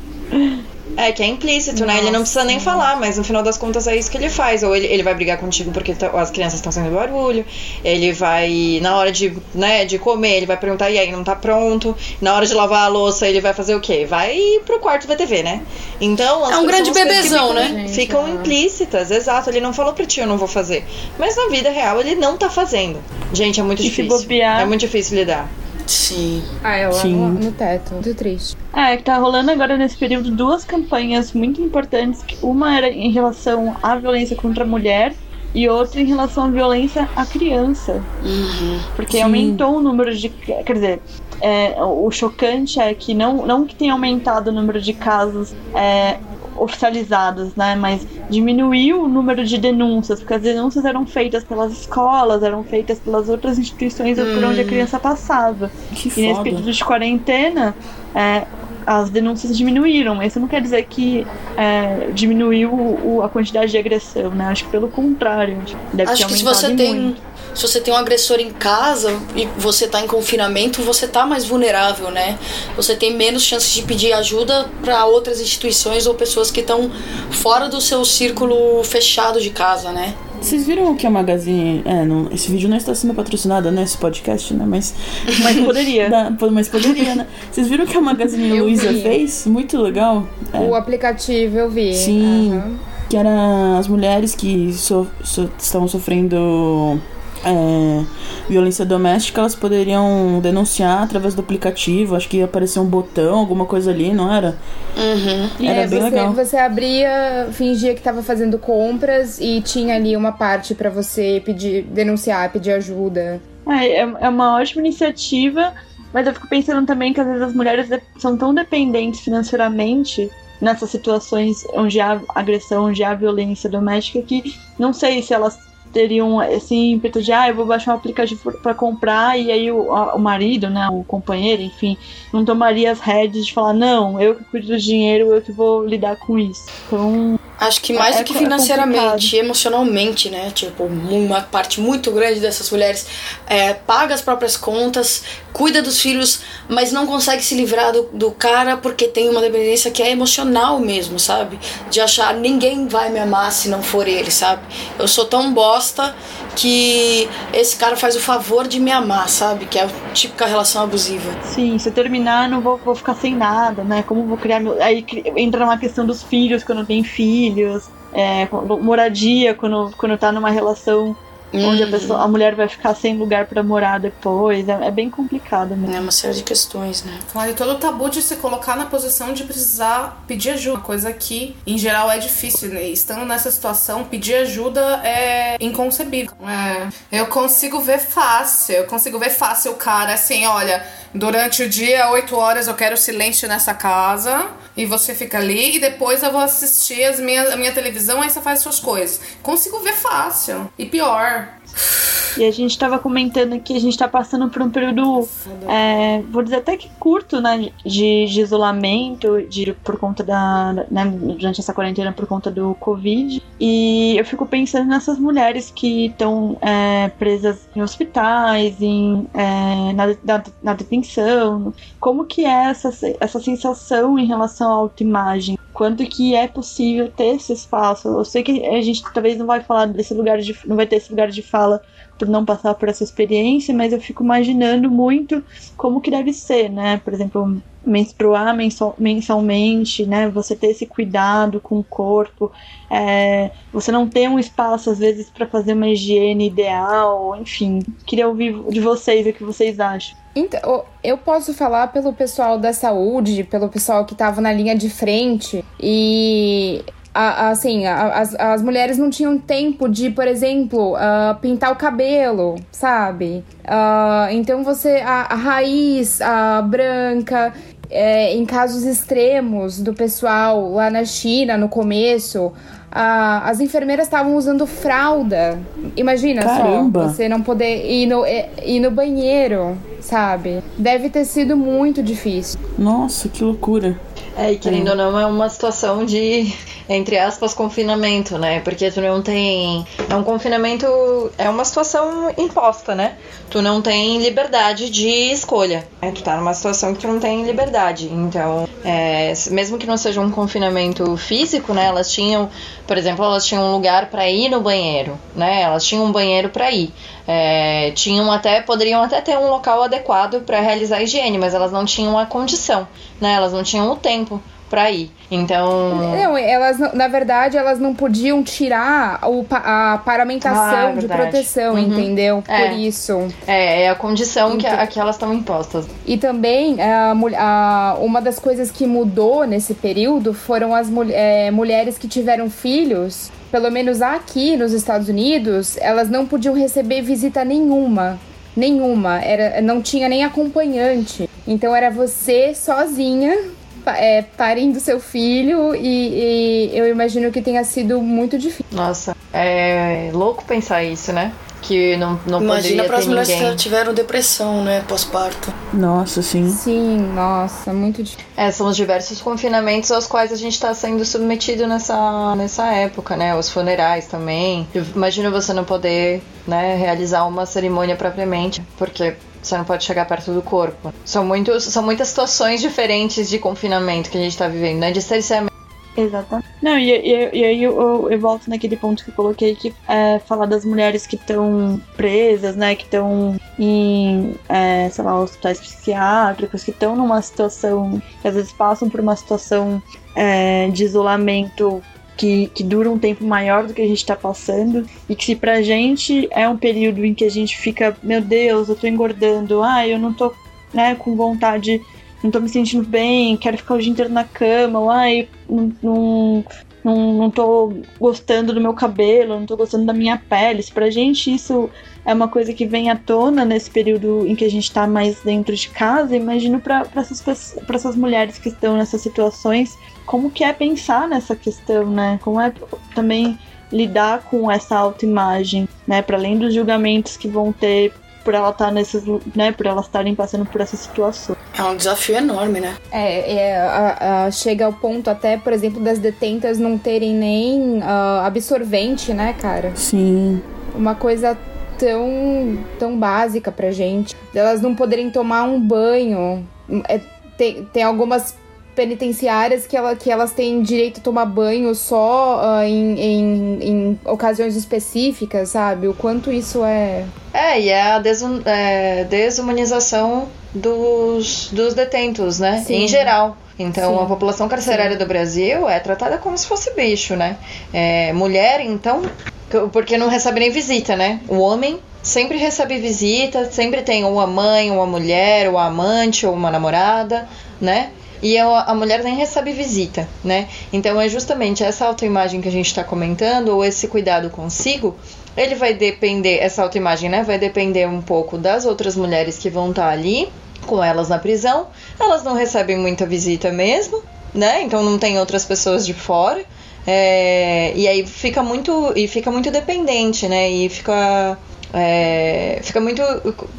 É, que é implícito, Nossa. né? Ele não precisa nem falar, mas no final das contas é isso que ele faz. Ou ele, ele vai brigar contigo porque tá, as crianças estão fazendo barulho, ele vai, na hora de, né, de comer, ele vai perguntar, e aí, não tá pronto? Na hora de lavar a louça, ele vai fazer o quê? Vai pro quarto ver TV, né? Então, é um grande bebezão, ficam, né? Gente, ficam implícitas, exato. Ele não falou pra ti, eu não vou fazer. Mas na vida real, ele não tá fazendo. Gente, é muito e difícil. É muito difícil lidar. Sim. Ah, lá Sim. No, no teto. Muito triste. É, que tá rolando agora nesse período duas campanhas muito importantes. Uma era em relação à violência contra a mulher e outra em relação à violência à criança. Uhum. Porque Sim. aumentou o número de. Quer dizer, é, o chocante é que não, não que tenha aumentado o número de casos é, oficializados, né? Mas diminuiu o número de denúncias, porque as denúncias eram feitas pelas escolas, eram feitas pelas outras instituições hum. por onde a criança passava. Que e foda. nesse período de quarentena, é, as denúncias diminuíram, mas isso não quer dizer que é, diminuiu o, a quantidade de agressão, né? Acho que pelo contrário. Deve Acho que se você muito. Se você tem um agressor em casa e você tá em confinamento, você tá mais vulnerável, né? Você tem menos chances de pedir ajuda para outras instituições ou pessoas que estão fora do seu círculo fechado de casa, né? Vocês viram que a Magazine. É, não, esse vídeo não está sendo patrocinado, né? Esse podcast, né? Mas. Mas poderia. Dá, mas poderia, né? Vocês viram que a Magazine Luiza fez? Muito legal. É. O aplicativo eu vi. Sim. Uhum. Que eram as mulheres que so, so, estavam sofrendo é, violência doméstica, elas poderiam denunciar através do aplicativo. Acho que ia aparecer um botão, alguma coisa ali, não era? Uhum. Era é, bem você, legal. Você abria, fingia que estava fazendo compras e tinha ali uma parte para você pedir, denunciar, pedir ajuda. É, é, é uma ótima iniciativa, mas eu fico pensando também que às vezes as mulheres são tão dependentes financeiramente nessas situações onde há agressão, onde há violência doméstica, que não sei se elas teriam esse ímpeto de, ah, eu vou baixar um aplicativo para comprar, e aí o, a, o marido, né, o companheiro, enfim, não tomaria as rédeas de falar, não, eu que cuido do dinheiro, eu que vou lidar com isso. Então. Acho que mais é, do que é financeiramente, é emocionalmente, né? Tipo, uma parte muito grande dessas mulheres é, paga as próprias contas, cuida dos filhos, mas não consegue se livrar do, do cara porque tem uma dependência que é emocional mesmo, sabe? De achar ninguém vai me amar se não for ele, sabe? Eu sou tão bosta que esse cara faz o favor de me amar, sabe? Que é a típica relação abusiva. Sim, se eu terminar, não vou, vou ficar sem nada, né? Como vou criar meu. Aí entra uma questão dos filhos, não tenho filhos. é, moradia, quando, quando tá numa relação onde a, uhum. pessoa, a mulher vai ficar sem lugar para morar depois. É, é, bem complicado mesmo. É uma série de questões, né? Claro, e todo o tabu de se colocar na posição de precisar pedir ajuda, coisa que em geral é difícil, né? Estando nessa situação, pedir ajuda é inconcebível. É, eu consigo ver fácil, eu consigo ver fácil o cara assim, olha, durante o dia, 8 horas eu quero silêncio nessa casa e você fica ali e depois eu vou assistir as minha, a minha televisão, aí você faz suas coisas. Consigo ver fácil. E pior, e a gente estava comentando que a gente está passando por um período, é, vou dizer até que curto, né, de, de isolamento, de, por conta da, né, durante essa quarentena por conta do Covid. E eu fico pensando nessas mulheres que estão é, presas em hospitais, em, é, na, na, na, detenção. Como que é essa, essa sensação em relação à autoimagem? Quanto que é possível ter esse espaço? Eu sei que a gente talvez não vai falar desse lugar de, não vai ter esse lugar de fala por não passar por essa experiência, mas eu fico imaginando muito como que deve ser, né? Por exemplo, menstruar mensalmente, né? Você ter esse cuidado com o corpo, é, você não ter um espaço às vezes para fazer uma higiene ideal, enfim. Queria ouvir de vocês o que vocês acham. Então, eu posso falar pelo pessoal da saúde, pelo pessoal que estava na linha de frente e assim, as, as mulheres não tinham tempo de, por exemplo, uh, pintar o cabelo, sabe? Uh, então você, a, a raiz a branca, é, em casos extremos do pessoal lá na China, no começo, as enfermeiras estavam usando fralda. Imagina Caramba. só, você não poder ir no, ir no banheiro, sabe? Deve ter sido muito difícil. Nossa, que loucura. É, e querendo é. ou não, é uma situação de, entre aspas, confinamento, né? Porque tu não tem. É um confinamento. É uma situação imposta, né? Tu não tem liberdade de escolha. Né? Tu tá numa situação que tu não tem liberdade. Então, é, mesmo que não seja um confinamento físico, né? Elas tinham, por exemplo, elas tinham um lugar para ir no banheiro, né? Elas tinham um banheiro para ir. É, tinham até poderiam até ter um local adequado para realizar a higiene, mas elas não tinham a condição, né? Elas não tinham o tempo para ir. Então. Não, elas, na verdade, elas não podiam tirar o, a paramentação ah, é de proteção, uhum. entendeu? É. Por isso. É, é a condição então, que, a, que elas estão impostas. E também, a, a, uma das coisas que mudou nesse período foram as é, mulheres que tiveram filhos pelo menos aqui nos Estados Unidos, elas não podiam receber visita nenhuma. Nenhuma. Era, não tinha nem acompanhante. Então era você sozinha é, parindo seu filho e, e, eu imagino que tenha sido muito difícil. Nossa, é louco pensar isso, né? Que não, não Imagina para as mulheres que tiveram depressão, né, pós-parto. Nossa, sim. Sim, nossa, muito difícil. É, são os diversos confinamentos aos quais a gente está sendo submetido nessa, nessa época, né? Os funerais também. Imagina você não poder, né, realizar uma cerimônia propriamente, porque você não pode chegar perto do corpo. São, muitos, são muitas situações diferentes de confinamento que a gente está vivendo, né? De cerceamento Exatamente. Não, e, e, aí eu, eu, eu, volto naquele ponto que eu coloquei que é falar das mulheres que estão presas, né? Que estão em, é, sei lá, hospitais psiquiátricos, que estão numa situação, que às vezes passam por uma situação é, de isolamento que, que, dura um tempo maior do que a gente está passando e que se pra gente é um período em que a gente fica, meu Deus, eu tô engordando, ah, eu não tô né, com vontade não tô me sentindo bem, quero ficar o dia inteiro na cama, ou, ai, não, não, não, não tô gostando do meu cabelo, não tô gostando da minha pele. Se pra gente isso é uma coisa que vem à tona nesse período em que a gente tá mais dentro de casa, imagino para essas, pra essas mulheres que estão nessas situações, como que é pensar nessa questão, né? Como é também lidar com essa autoimagem, né? Para além dos julgamentos que vão ter por ela estar tá nesses, né, por elas estarem passando por essa situação. É um desafio enorme, né? É, é a, a, chega ao ponto até, por exemplo, das detentas não terem nem uh, absorvente, né, cara? Sim. Uma coisa tão, tão básica pra gente. Elas não poderem tomar um banho. É, tem, tem algumas penitenciárias que, ela, que elas têm direito a tomar banho só uh, em, em, em, ocasiões específicas, sabe? O quanto isso é. É, e é a é, desumanização dos, dos detentos, né? Sim. Em geral. Então, Sim. a população carcerária do Brasil é tratada como se fosse bicho, né? É, mulher, então, porque não recebe nem visita, né? O homem sempre recebe visita, sempre tem uma mãe, uma mulher, ou amante, ou uma namorada, né? E a, mulher nem recebe visita, né? Então é justamente essa autoimagem que a gente está comentando, ou esse cuidado consigo, ele vai depender, essa autoimagem, né? Vai depender um pouco das outras mulheres que vão estar ali com elas na prisão. Elas não recebem muita visita mesmo, né? Então não tem outras pessoas de fora. É, e aí fica muito e fica muito dependente, né? E fica é, fica muito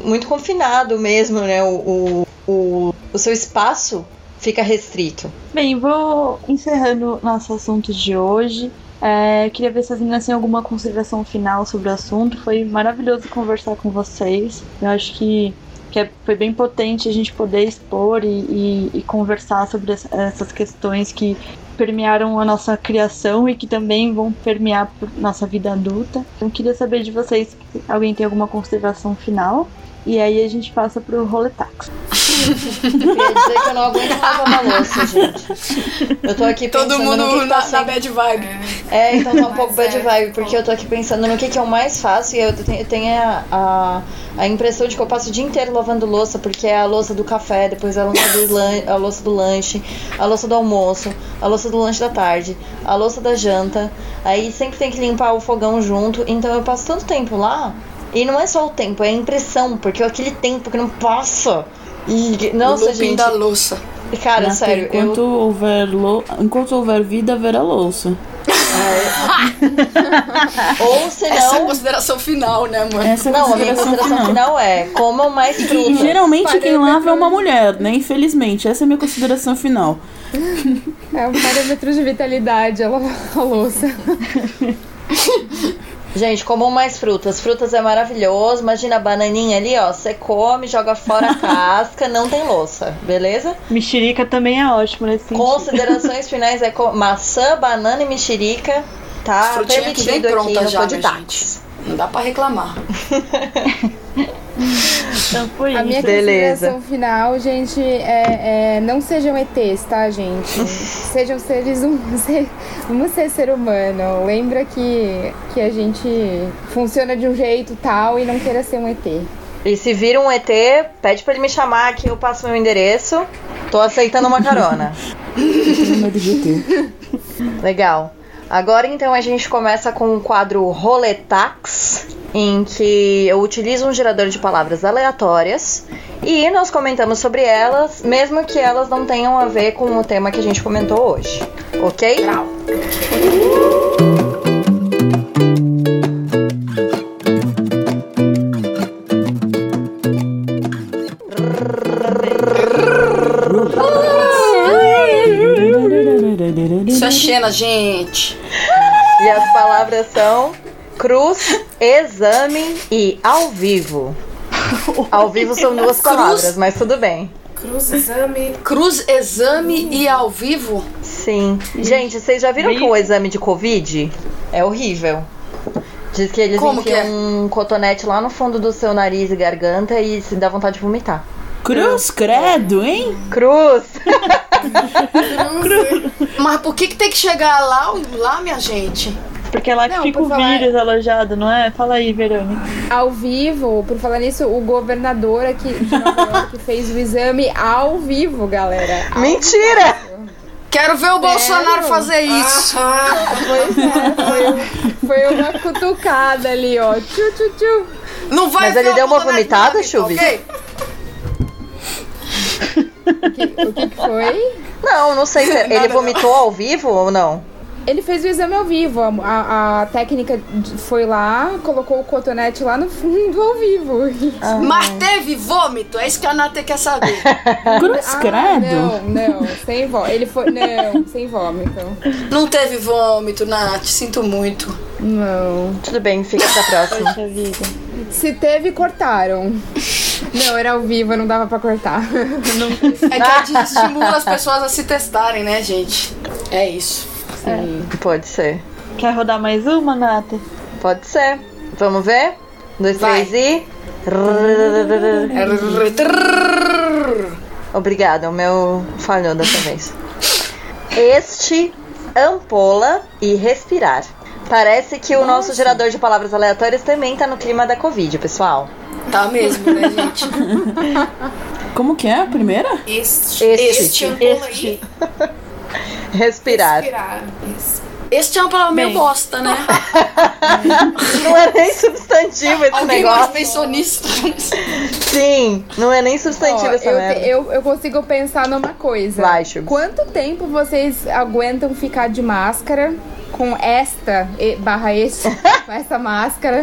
muito confinado mesmo, né? O, o, o, o seu espaço fica restrito. Bem, vou encerrando nosso assunto de hoje. É, queria ver se as meninas têm alguma consideração final sobre o assunto. Foi maravilhoso conversar com vocês. Eu acho que, que é- foi bem potente a gente poder expor e, e- e conversar sobre essa- essas questões que permearam a nossa criação e que também vão permear nossa vida adulta. Então, queria saber de vocês se alguém tem alguma consideração final. E aí a gente passa pro roletax. Queria dizer que eu não aguento lavar uma louça, gente. Eu tô aqui pensando Todo no que mundo que na, tá na bad vibe. É, então tá um pouco bad é, vibe, porque eu tô aqui pensando no que, que é o mais fácil e eu tenho, eu tenho a, a, a impressão de que eu passo o dia inteiro lavando louça, porque é a louça do café, depois a louça do, lan, a louça do lanche, a louça do almoço, a louça do lanche da tarde, a louça da janta. Aí sempre tem que limpar o fogão junto, então eu passo tanto tempo lá. E não é só o tempo, é a impressão, porque é aquele tempo que não passa. E, nossa, o gente. da louça. Cara, sério, enquanto, eu. houver lou- enquanto houver vida, haverá louça. Ou se Essa é a não. consideração final, né, mano? Essa é a Não, a minha consideração final. final é comam mais E frutas. geralmente quem lava é uma mulher, né? Infelizmente, essa é a minha consideração final. É um parâmetro de vitalidade, ela a louça. Gente, comam mais frutas. Frutas é maravilhoso. Imagina a bananinha ali, ó. Você come, joga fora a casca, não tem louça, beleza? Mexerica também é ótimo nesse sentido. Considerações finais é maçã, banana e mexerica. Tá Frutinha que vem permitido aqui pronta no já, Poditax. Não dá pra reclamar. Então foi A minha. Beleza. consideração final, gente, é, é não sejam ETs, tá, gente? sejam seres humanos. Vamos ser ser humano. Lembra que, que a gente funciona de um jeito tal e não queira ser um ET. E se vir um ET, pede pra ele me chamar aqui, eu passo meu endereço. Tô aceitando uma carona. Ter. Legal. Agora então a gente começa com o quadro Roletax, em que eu utilizo um gerador de palavras aleatórias e nós comentamos sobre elas, mesmo que elas não tenham a ver com o tema que a gente comentou hoje. Ok? Isso é Xena, gente. E as palavras são cruz, exame e ao vivo. Ao vivo são duas Cruz? palavras, mas tudo bem. Cruz, exame. Cruz, exame e ao vivo. Sim. Gente, vocês já viram que o exame de Covid é horrível? Diz que eles Como que enfiam é? um cotonete lá no fundo do seu nariz e garganta e se dá vontade de vomitar. Cruz, credo, hein? Cruz! Mas por que, que tem que chegar lá, lá, minha gente? Porque é lá que Não, fica o falar- vírus alojado, não é? Fala aí, Verônica. Ao vivo, por falar nisso, o governador aqui de Nova York fez o exame ao vivo, galera. Ao Mentira! Quero ver o Bolsonaro fazer isso. Pois é, foi, foi uma cutucada ali, ó. Tchu, tchu, tchu. Não vai Mas ver ele o deu uma vomitada, não, Chuvi? ok? O que, que foi? Não, não sei se ele Nada, vomitou ao vivo ou não. Ele fez o exame ao vivo. A, a- a técnica foi lá, colocou o cotonete lá no fundo ao vivo. Mas teve vômito? É isso que a Nata quer saber. Cruz, Ah, credo. Não, não, sem vômito. Ele foi. Não, sem vômito. Não teve vômito, Nath. Sinto muito. Não. Tudo bem, fica pra próxima. Poxa vida. Se teve, cortaram. Não, era ao vivo, não dava pra cortar. É que a gente estimula as pessoas a se testarem, né, gente? É isso. Pode ser. Quer rodar mais uma, Nata? Pode ser. Vamos ver? Um, dois, Vai. três e. Obrigada, o meu falhou dessa vez. Este, ampola e respirar. Parece que o nosso gerador de palavras aleatórias também tá no clima da Covid, pessoal. Tá mesmo, né, gente? Como que é a primeira? Este, Este. este ampola aí. Respirar. Respirar. Isso. Este é uma palavra meio bosta, né? Não é nem substantivo esse Alguém negócio. pensou nisso? Sim, não é nem substantivo Ó, essa eu, merda. eu, eu consigo pensar numa coisa. Vai. Quanto tempo vocês aguentam ficar de máscara com esta e- barra este, com essa máscara,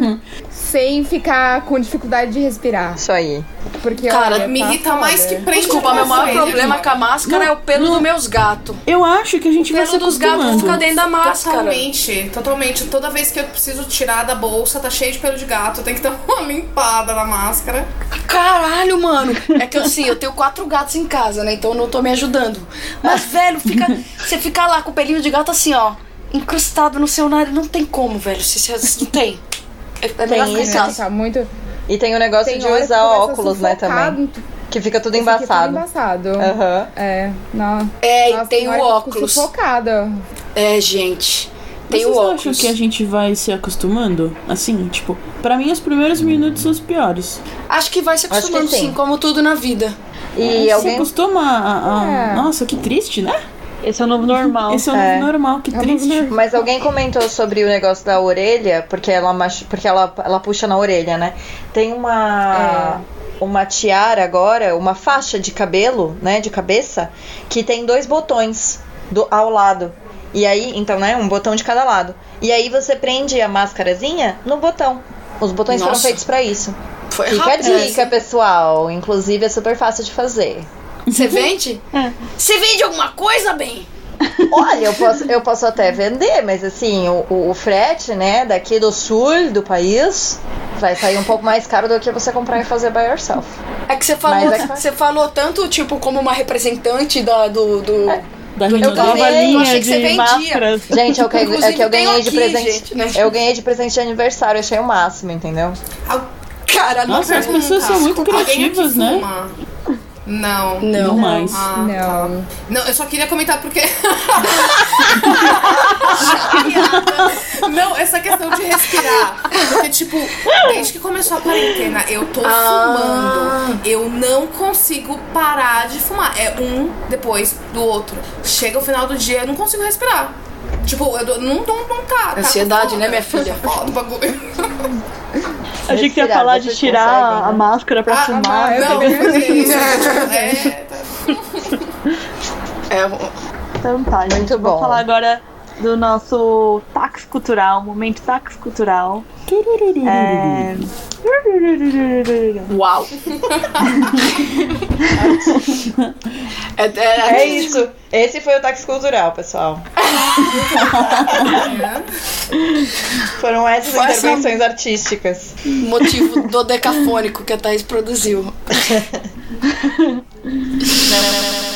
sem ficar com dificuldade de respirar? Isso aí. Porque Cara, olha, Me tá irrita foda. mais que prende Desculpa, meu maior problema com a máscara é o pelo dos meus gatos. Eu acho que a gente O vai se pelo dos gatos fica dentro da máscara. Totalmente, totalmente. Toda vez que eu preciso tirar da bolsa, tá cheio de pelo de gato. Eu tenho que dar uma limpada na máscara. Caralho, mano. É que assim, eu tenho quatro gatos em casa, né? Então eu não tô me ajudando. Mas, velho, fica, você fica lá com o pelinho de gato assim, ó, encrustado no seu nariz. Não tem como, velho. Se, se, não tem. É, é Tem isso. Casa. tá muito. E tem o negócio Tem de usar óculos, né, também. Que fica tudo é embaçado. Tudo embaçado. Aham. É, não. É, e Nossa, tem o óculos. Sufocada. É, gente. Tem Vocês o acham óculos. que a gente vai se acostumando? Assim, tipo, pra mim os primeiros minutos são os piores. Acho que vai se acostumando, sim. como tudo na vida. E Se alguém. acostuma a, a- É. Nossa, que triste, né? Esse é o novo normal. Esse é o É. novo normal, que É triste. Mas alguém comentou sobre o negócio da orelha, porque ela, machu- porque ela, ela puxa na orelha, né? Tem uma. Uma tiara agora, uma faixa de cabelo, né? De cabeça, que tem dois botões do, ao lado. E aí, então, né? Um botão de cada lado. E aí você prende a máscarazinha no botão. Os botões foram Nossa. feitos pra isso. Foi Fica a dica, pessoal. Inclusive é super fácil de fazer. Você vende? É. Você vende alguma coisa, bem? Olha, eu posso, eu posso até vender, mas assim, o, o, o frete, né, daqui do sul do país, vai sair um pouco mais caro do que você comprar e fazer by yourself. É que você falou, é que- você falou tanto, tipo, como uma representante da, do. do... Da Eu. Nova eu linha achei que você de vendia. máscaras. Gente, é o que, é que eu ganhei de presente. gente, né? Eu ganhei de presente de aniversário, achei o máximo, entendeu? Cara, Nossa, as pessoas são muito criativas, né? fuma? Não. Não. Não mais. Ah, Não. Não, eu só queria comentar porque. Não, essa questão de respirar. Porque, tipo, desde que começou a quarentena, eu tô Ah. fumando. Eu não consigo parar de fumar. É um depois do outro. Chega o final do dia, eu não consigo respirar. Tipo, eu não, não, não tá. tá Ansiedade, foda. né, minha filha? Tá foda o bagulho. Achei que você ia falar de tirar conseguem, né? a máscara pra Ah, fumar. eu não, porque isso. É, tá. É, Então tá, gente. Muito Vou bom. falar agora do nosso tax cultural, momento tax cultural. É... uau. é, é, É isso. Esse foi o táxi cultural, pessoal. Foram essas Foi essa- intervenções artísticas. motivo do decafônico que a Thaís produziu.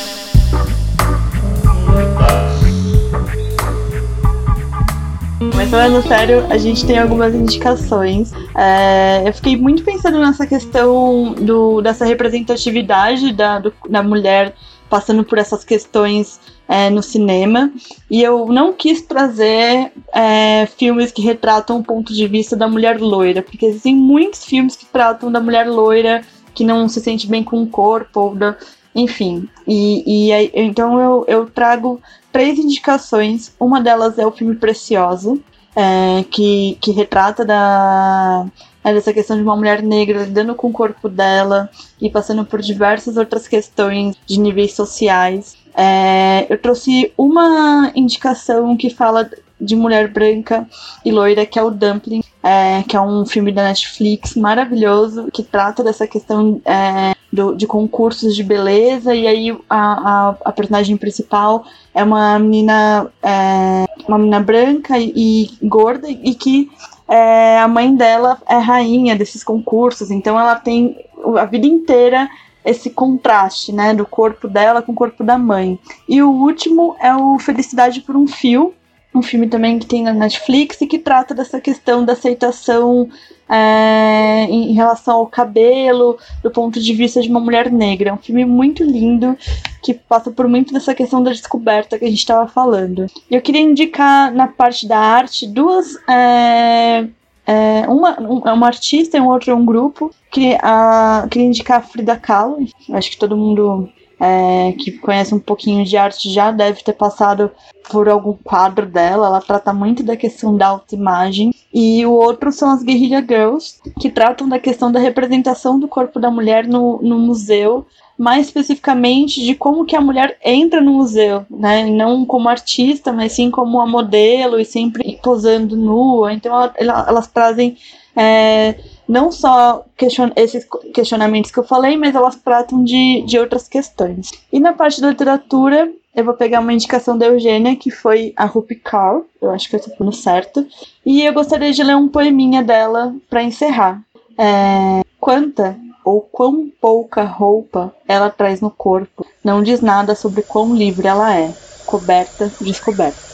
falando sério, a gente tem algumas indicações. É, eu fiquei muito pensando nessa questão do, dessa representatividade da, do- da mulher passando por essas questões é, no cinema. E eu não quis trazer é, filmes que retratam o ponto de vista da mulher loira, porque existem muitos filmes que tratam da mulher loira que não se sente bem com o corpo, ou da, enfim. E, e então eu, eu trago três indicações. Uma delas é o filme Preciosa, é, que, que retrata da, é, dessa questão de uma mulher negra lidando com o corpo dela e passando por diversas outras questões de níveis sociais. É, eu trouxe uma indicação que fala de mulher branca e loira, que é o Dumpling, é, que é um filme da Netflix maravilhoso, que trata dessa questão é, do- de concursos de beleza, e aí a, a, a personagem principal é uma menina, é, uma menina branca e, e gorda, e que é, a mãe dela é rainha desses concursos, então ela tem a vida inteira esse contraste, né, do corpo dela com o corpo da mãe. E o último é o Felicidade por um Fio, um filme também que tem na Netflix e que trata dessa questão da aceitação é, em relação ao cabelo, do ponto de vista de uma mulher negra. É um filme muito lindo que passa por muito dessa questão da descoberta que a gente estava falando. Eu queria indicar na parte da arte duas. É, é, uma, um, é uma artista e um outro é um grupo. Queria, a, queria indicar a Frida Kahlo. Acho que todo mundo é, que conhece um pouquinho de arte já deve ter passado por algum quadro dela. Ela trata muito da questão da autoimagem. E o outro são as Guerrilla Girls, que tratam da questão da representação do corpo da mulher no, no museu, mais especificamente de como que a mulher entra no museu, né? Não como artista, mas sim como uma modelo e sempre posando nua. Então ela, elas trazem é, não só question esses questionamentos que eu falei, mas elas tratam de, de outras questões. E na parte da literatura, eu vou pegar uma indicação da Eugênia, que foi a Rupi Kaur, eu acho que eu estou falando certo, e eu gostaria de ler um poeminha dela para encerrar. É, quanta ou quão pouca roupa ela traz no corpo não diz nada sobre quão livre ela é, coberta, descoberta.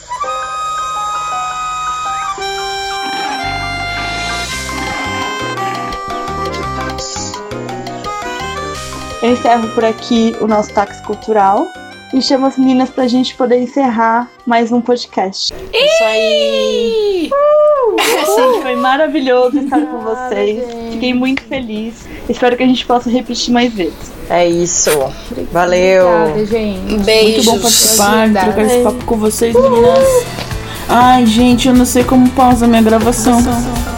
Eu encerro por aqui o nosso táxi cultural e chamo as meninas pra gente poder encerrar mais um podcast. Isso aí! Uh! Gente, foi maravilhoso estar com vocês. Fiquei muito feliz. Espero que a gente possa repetir mais vezes. É isso. Valeu. Obrigada, gente. Beijos. Muito bom participar, Obrigada. trocar esse papo com vocês, meninas. Ai, gente, eu não sei como pausa a minha gravação. Project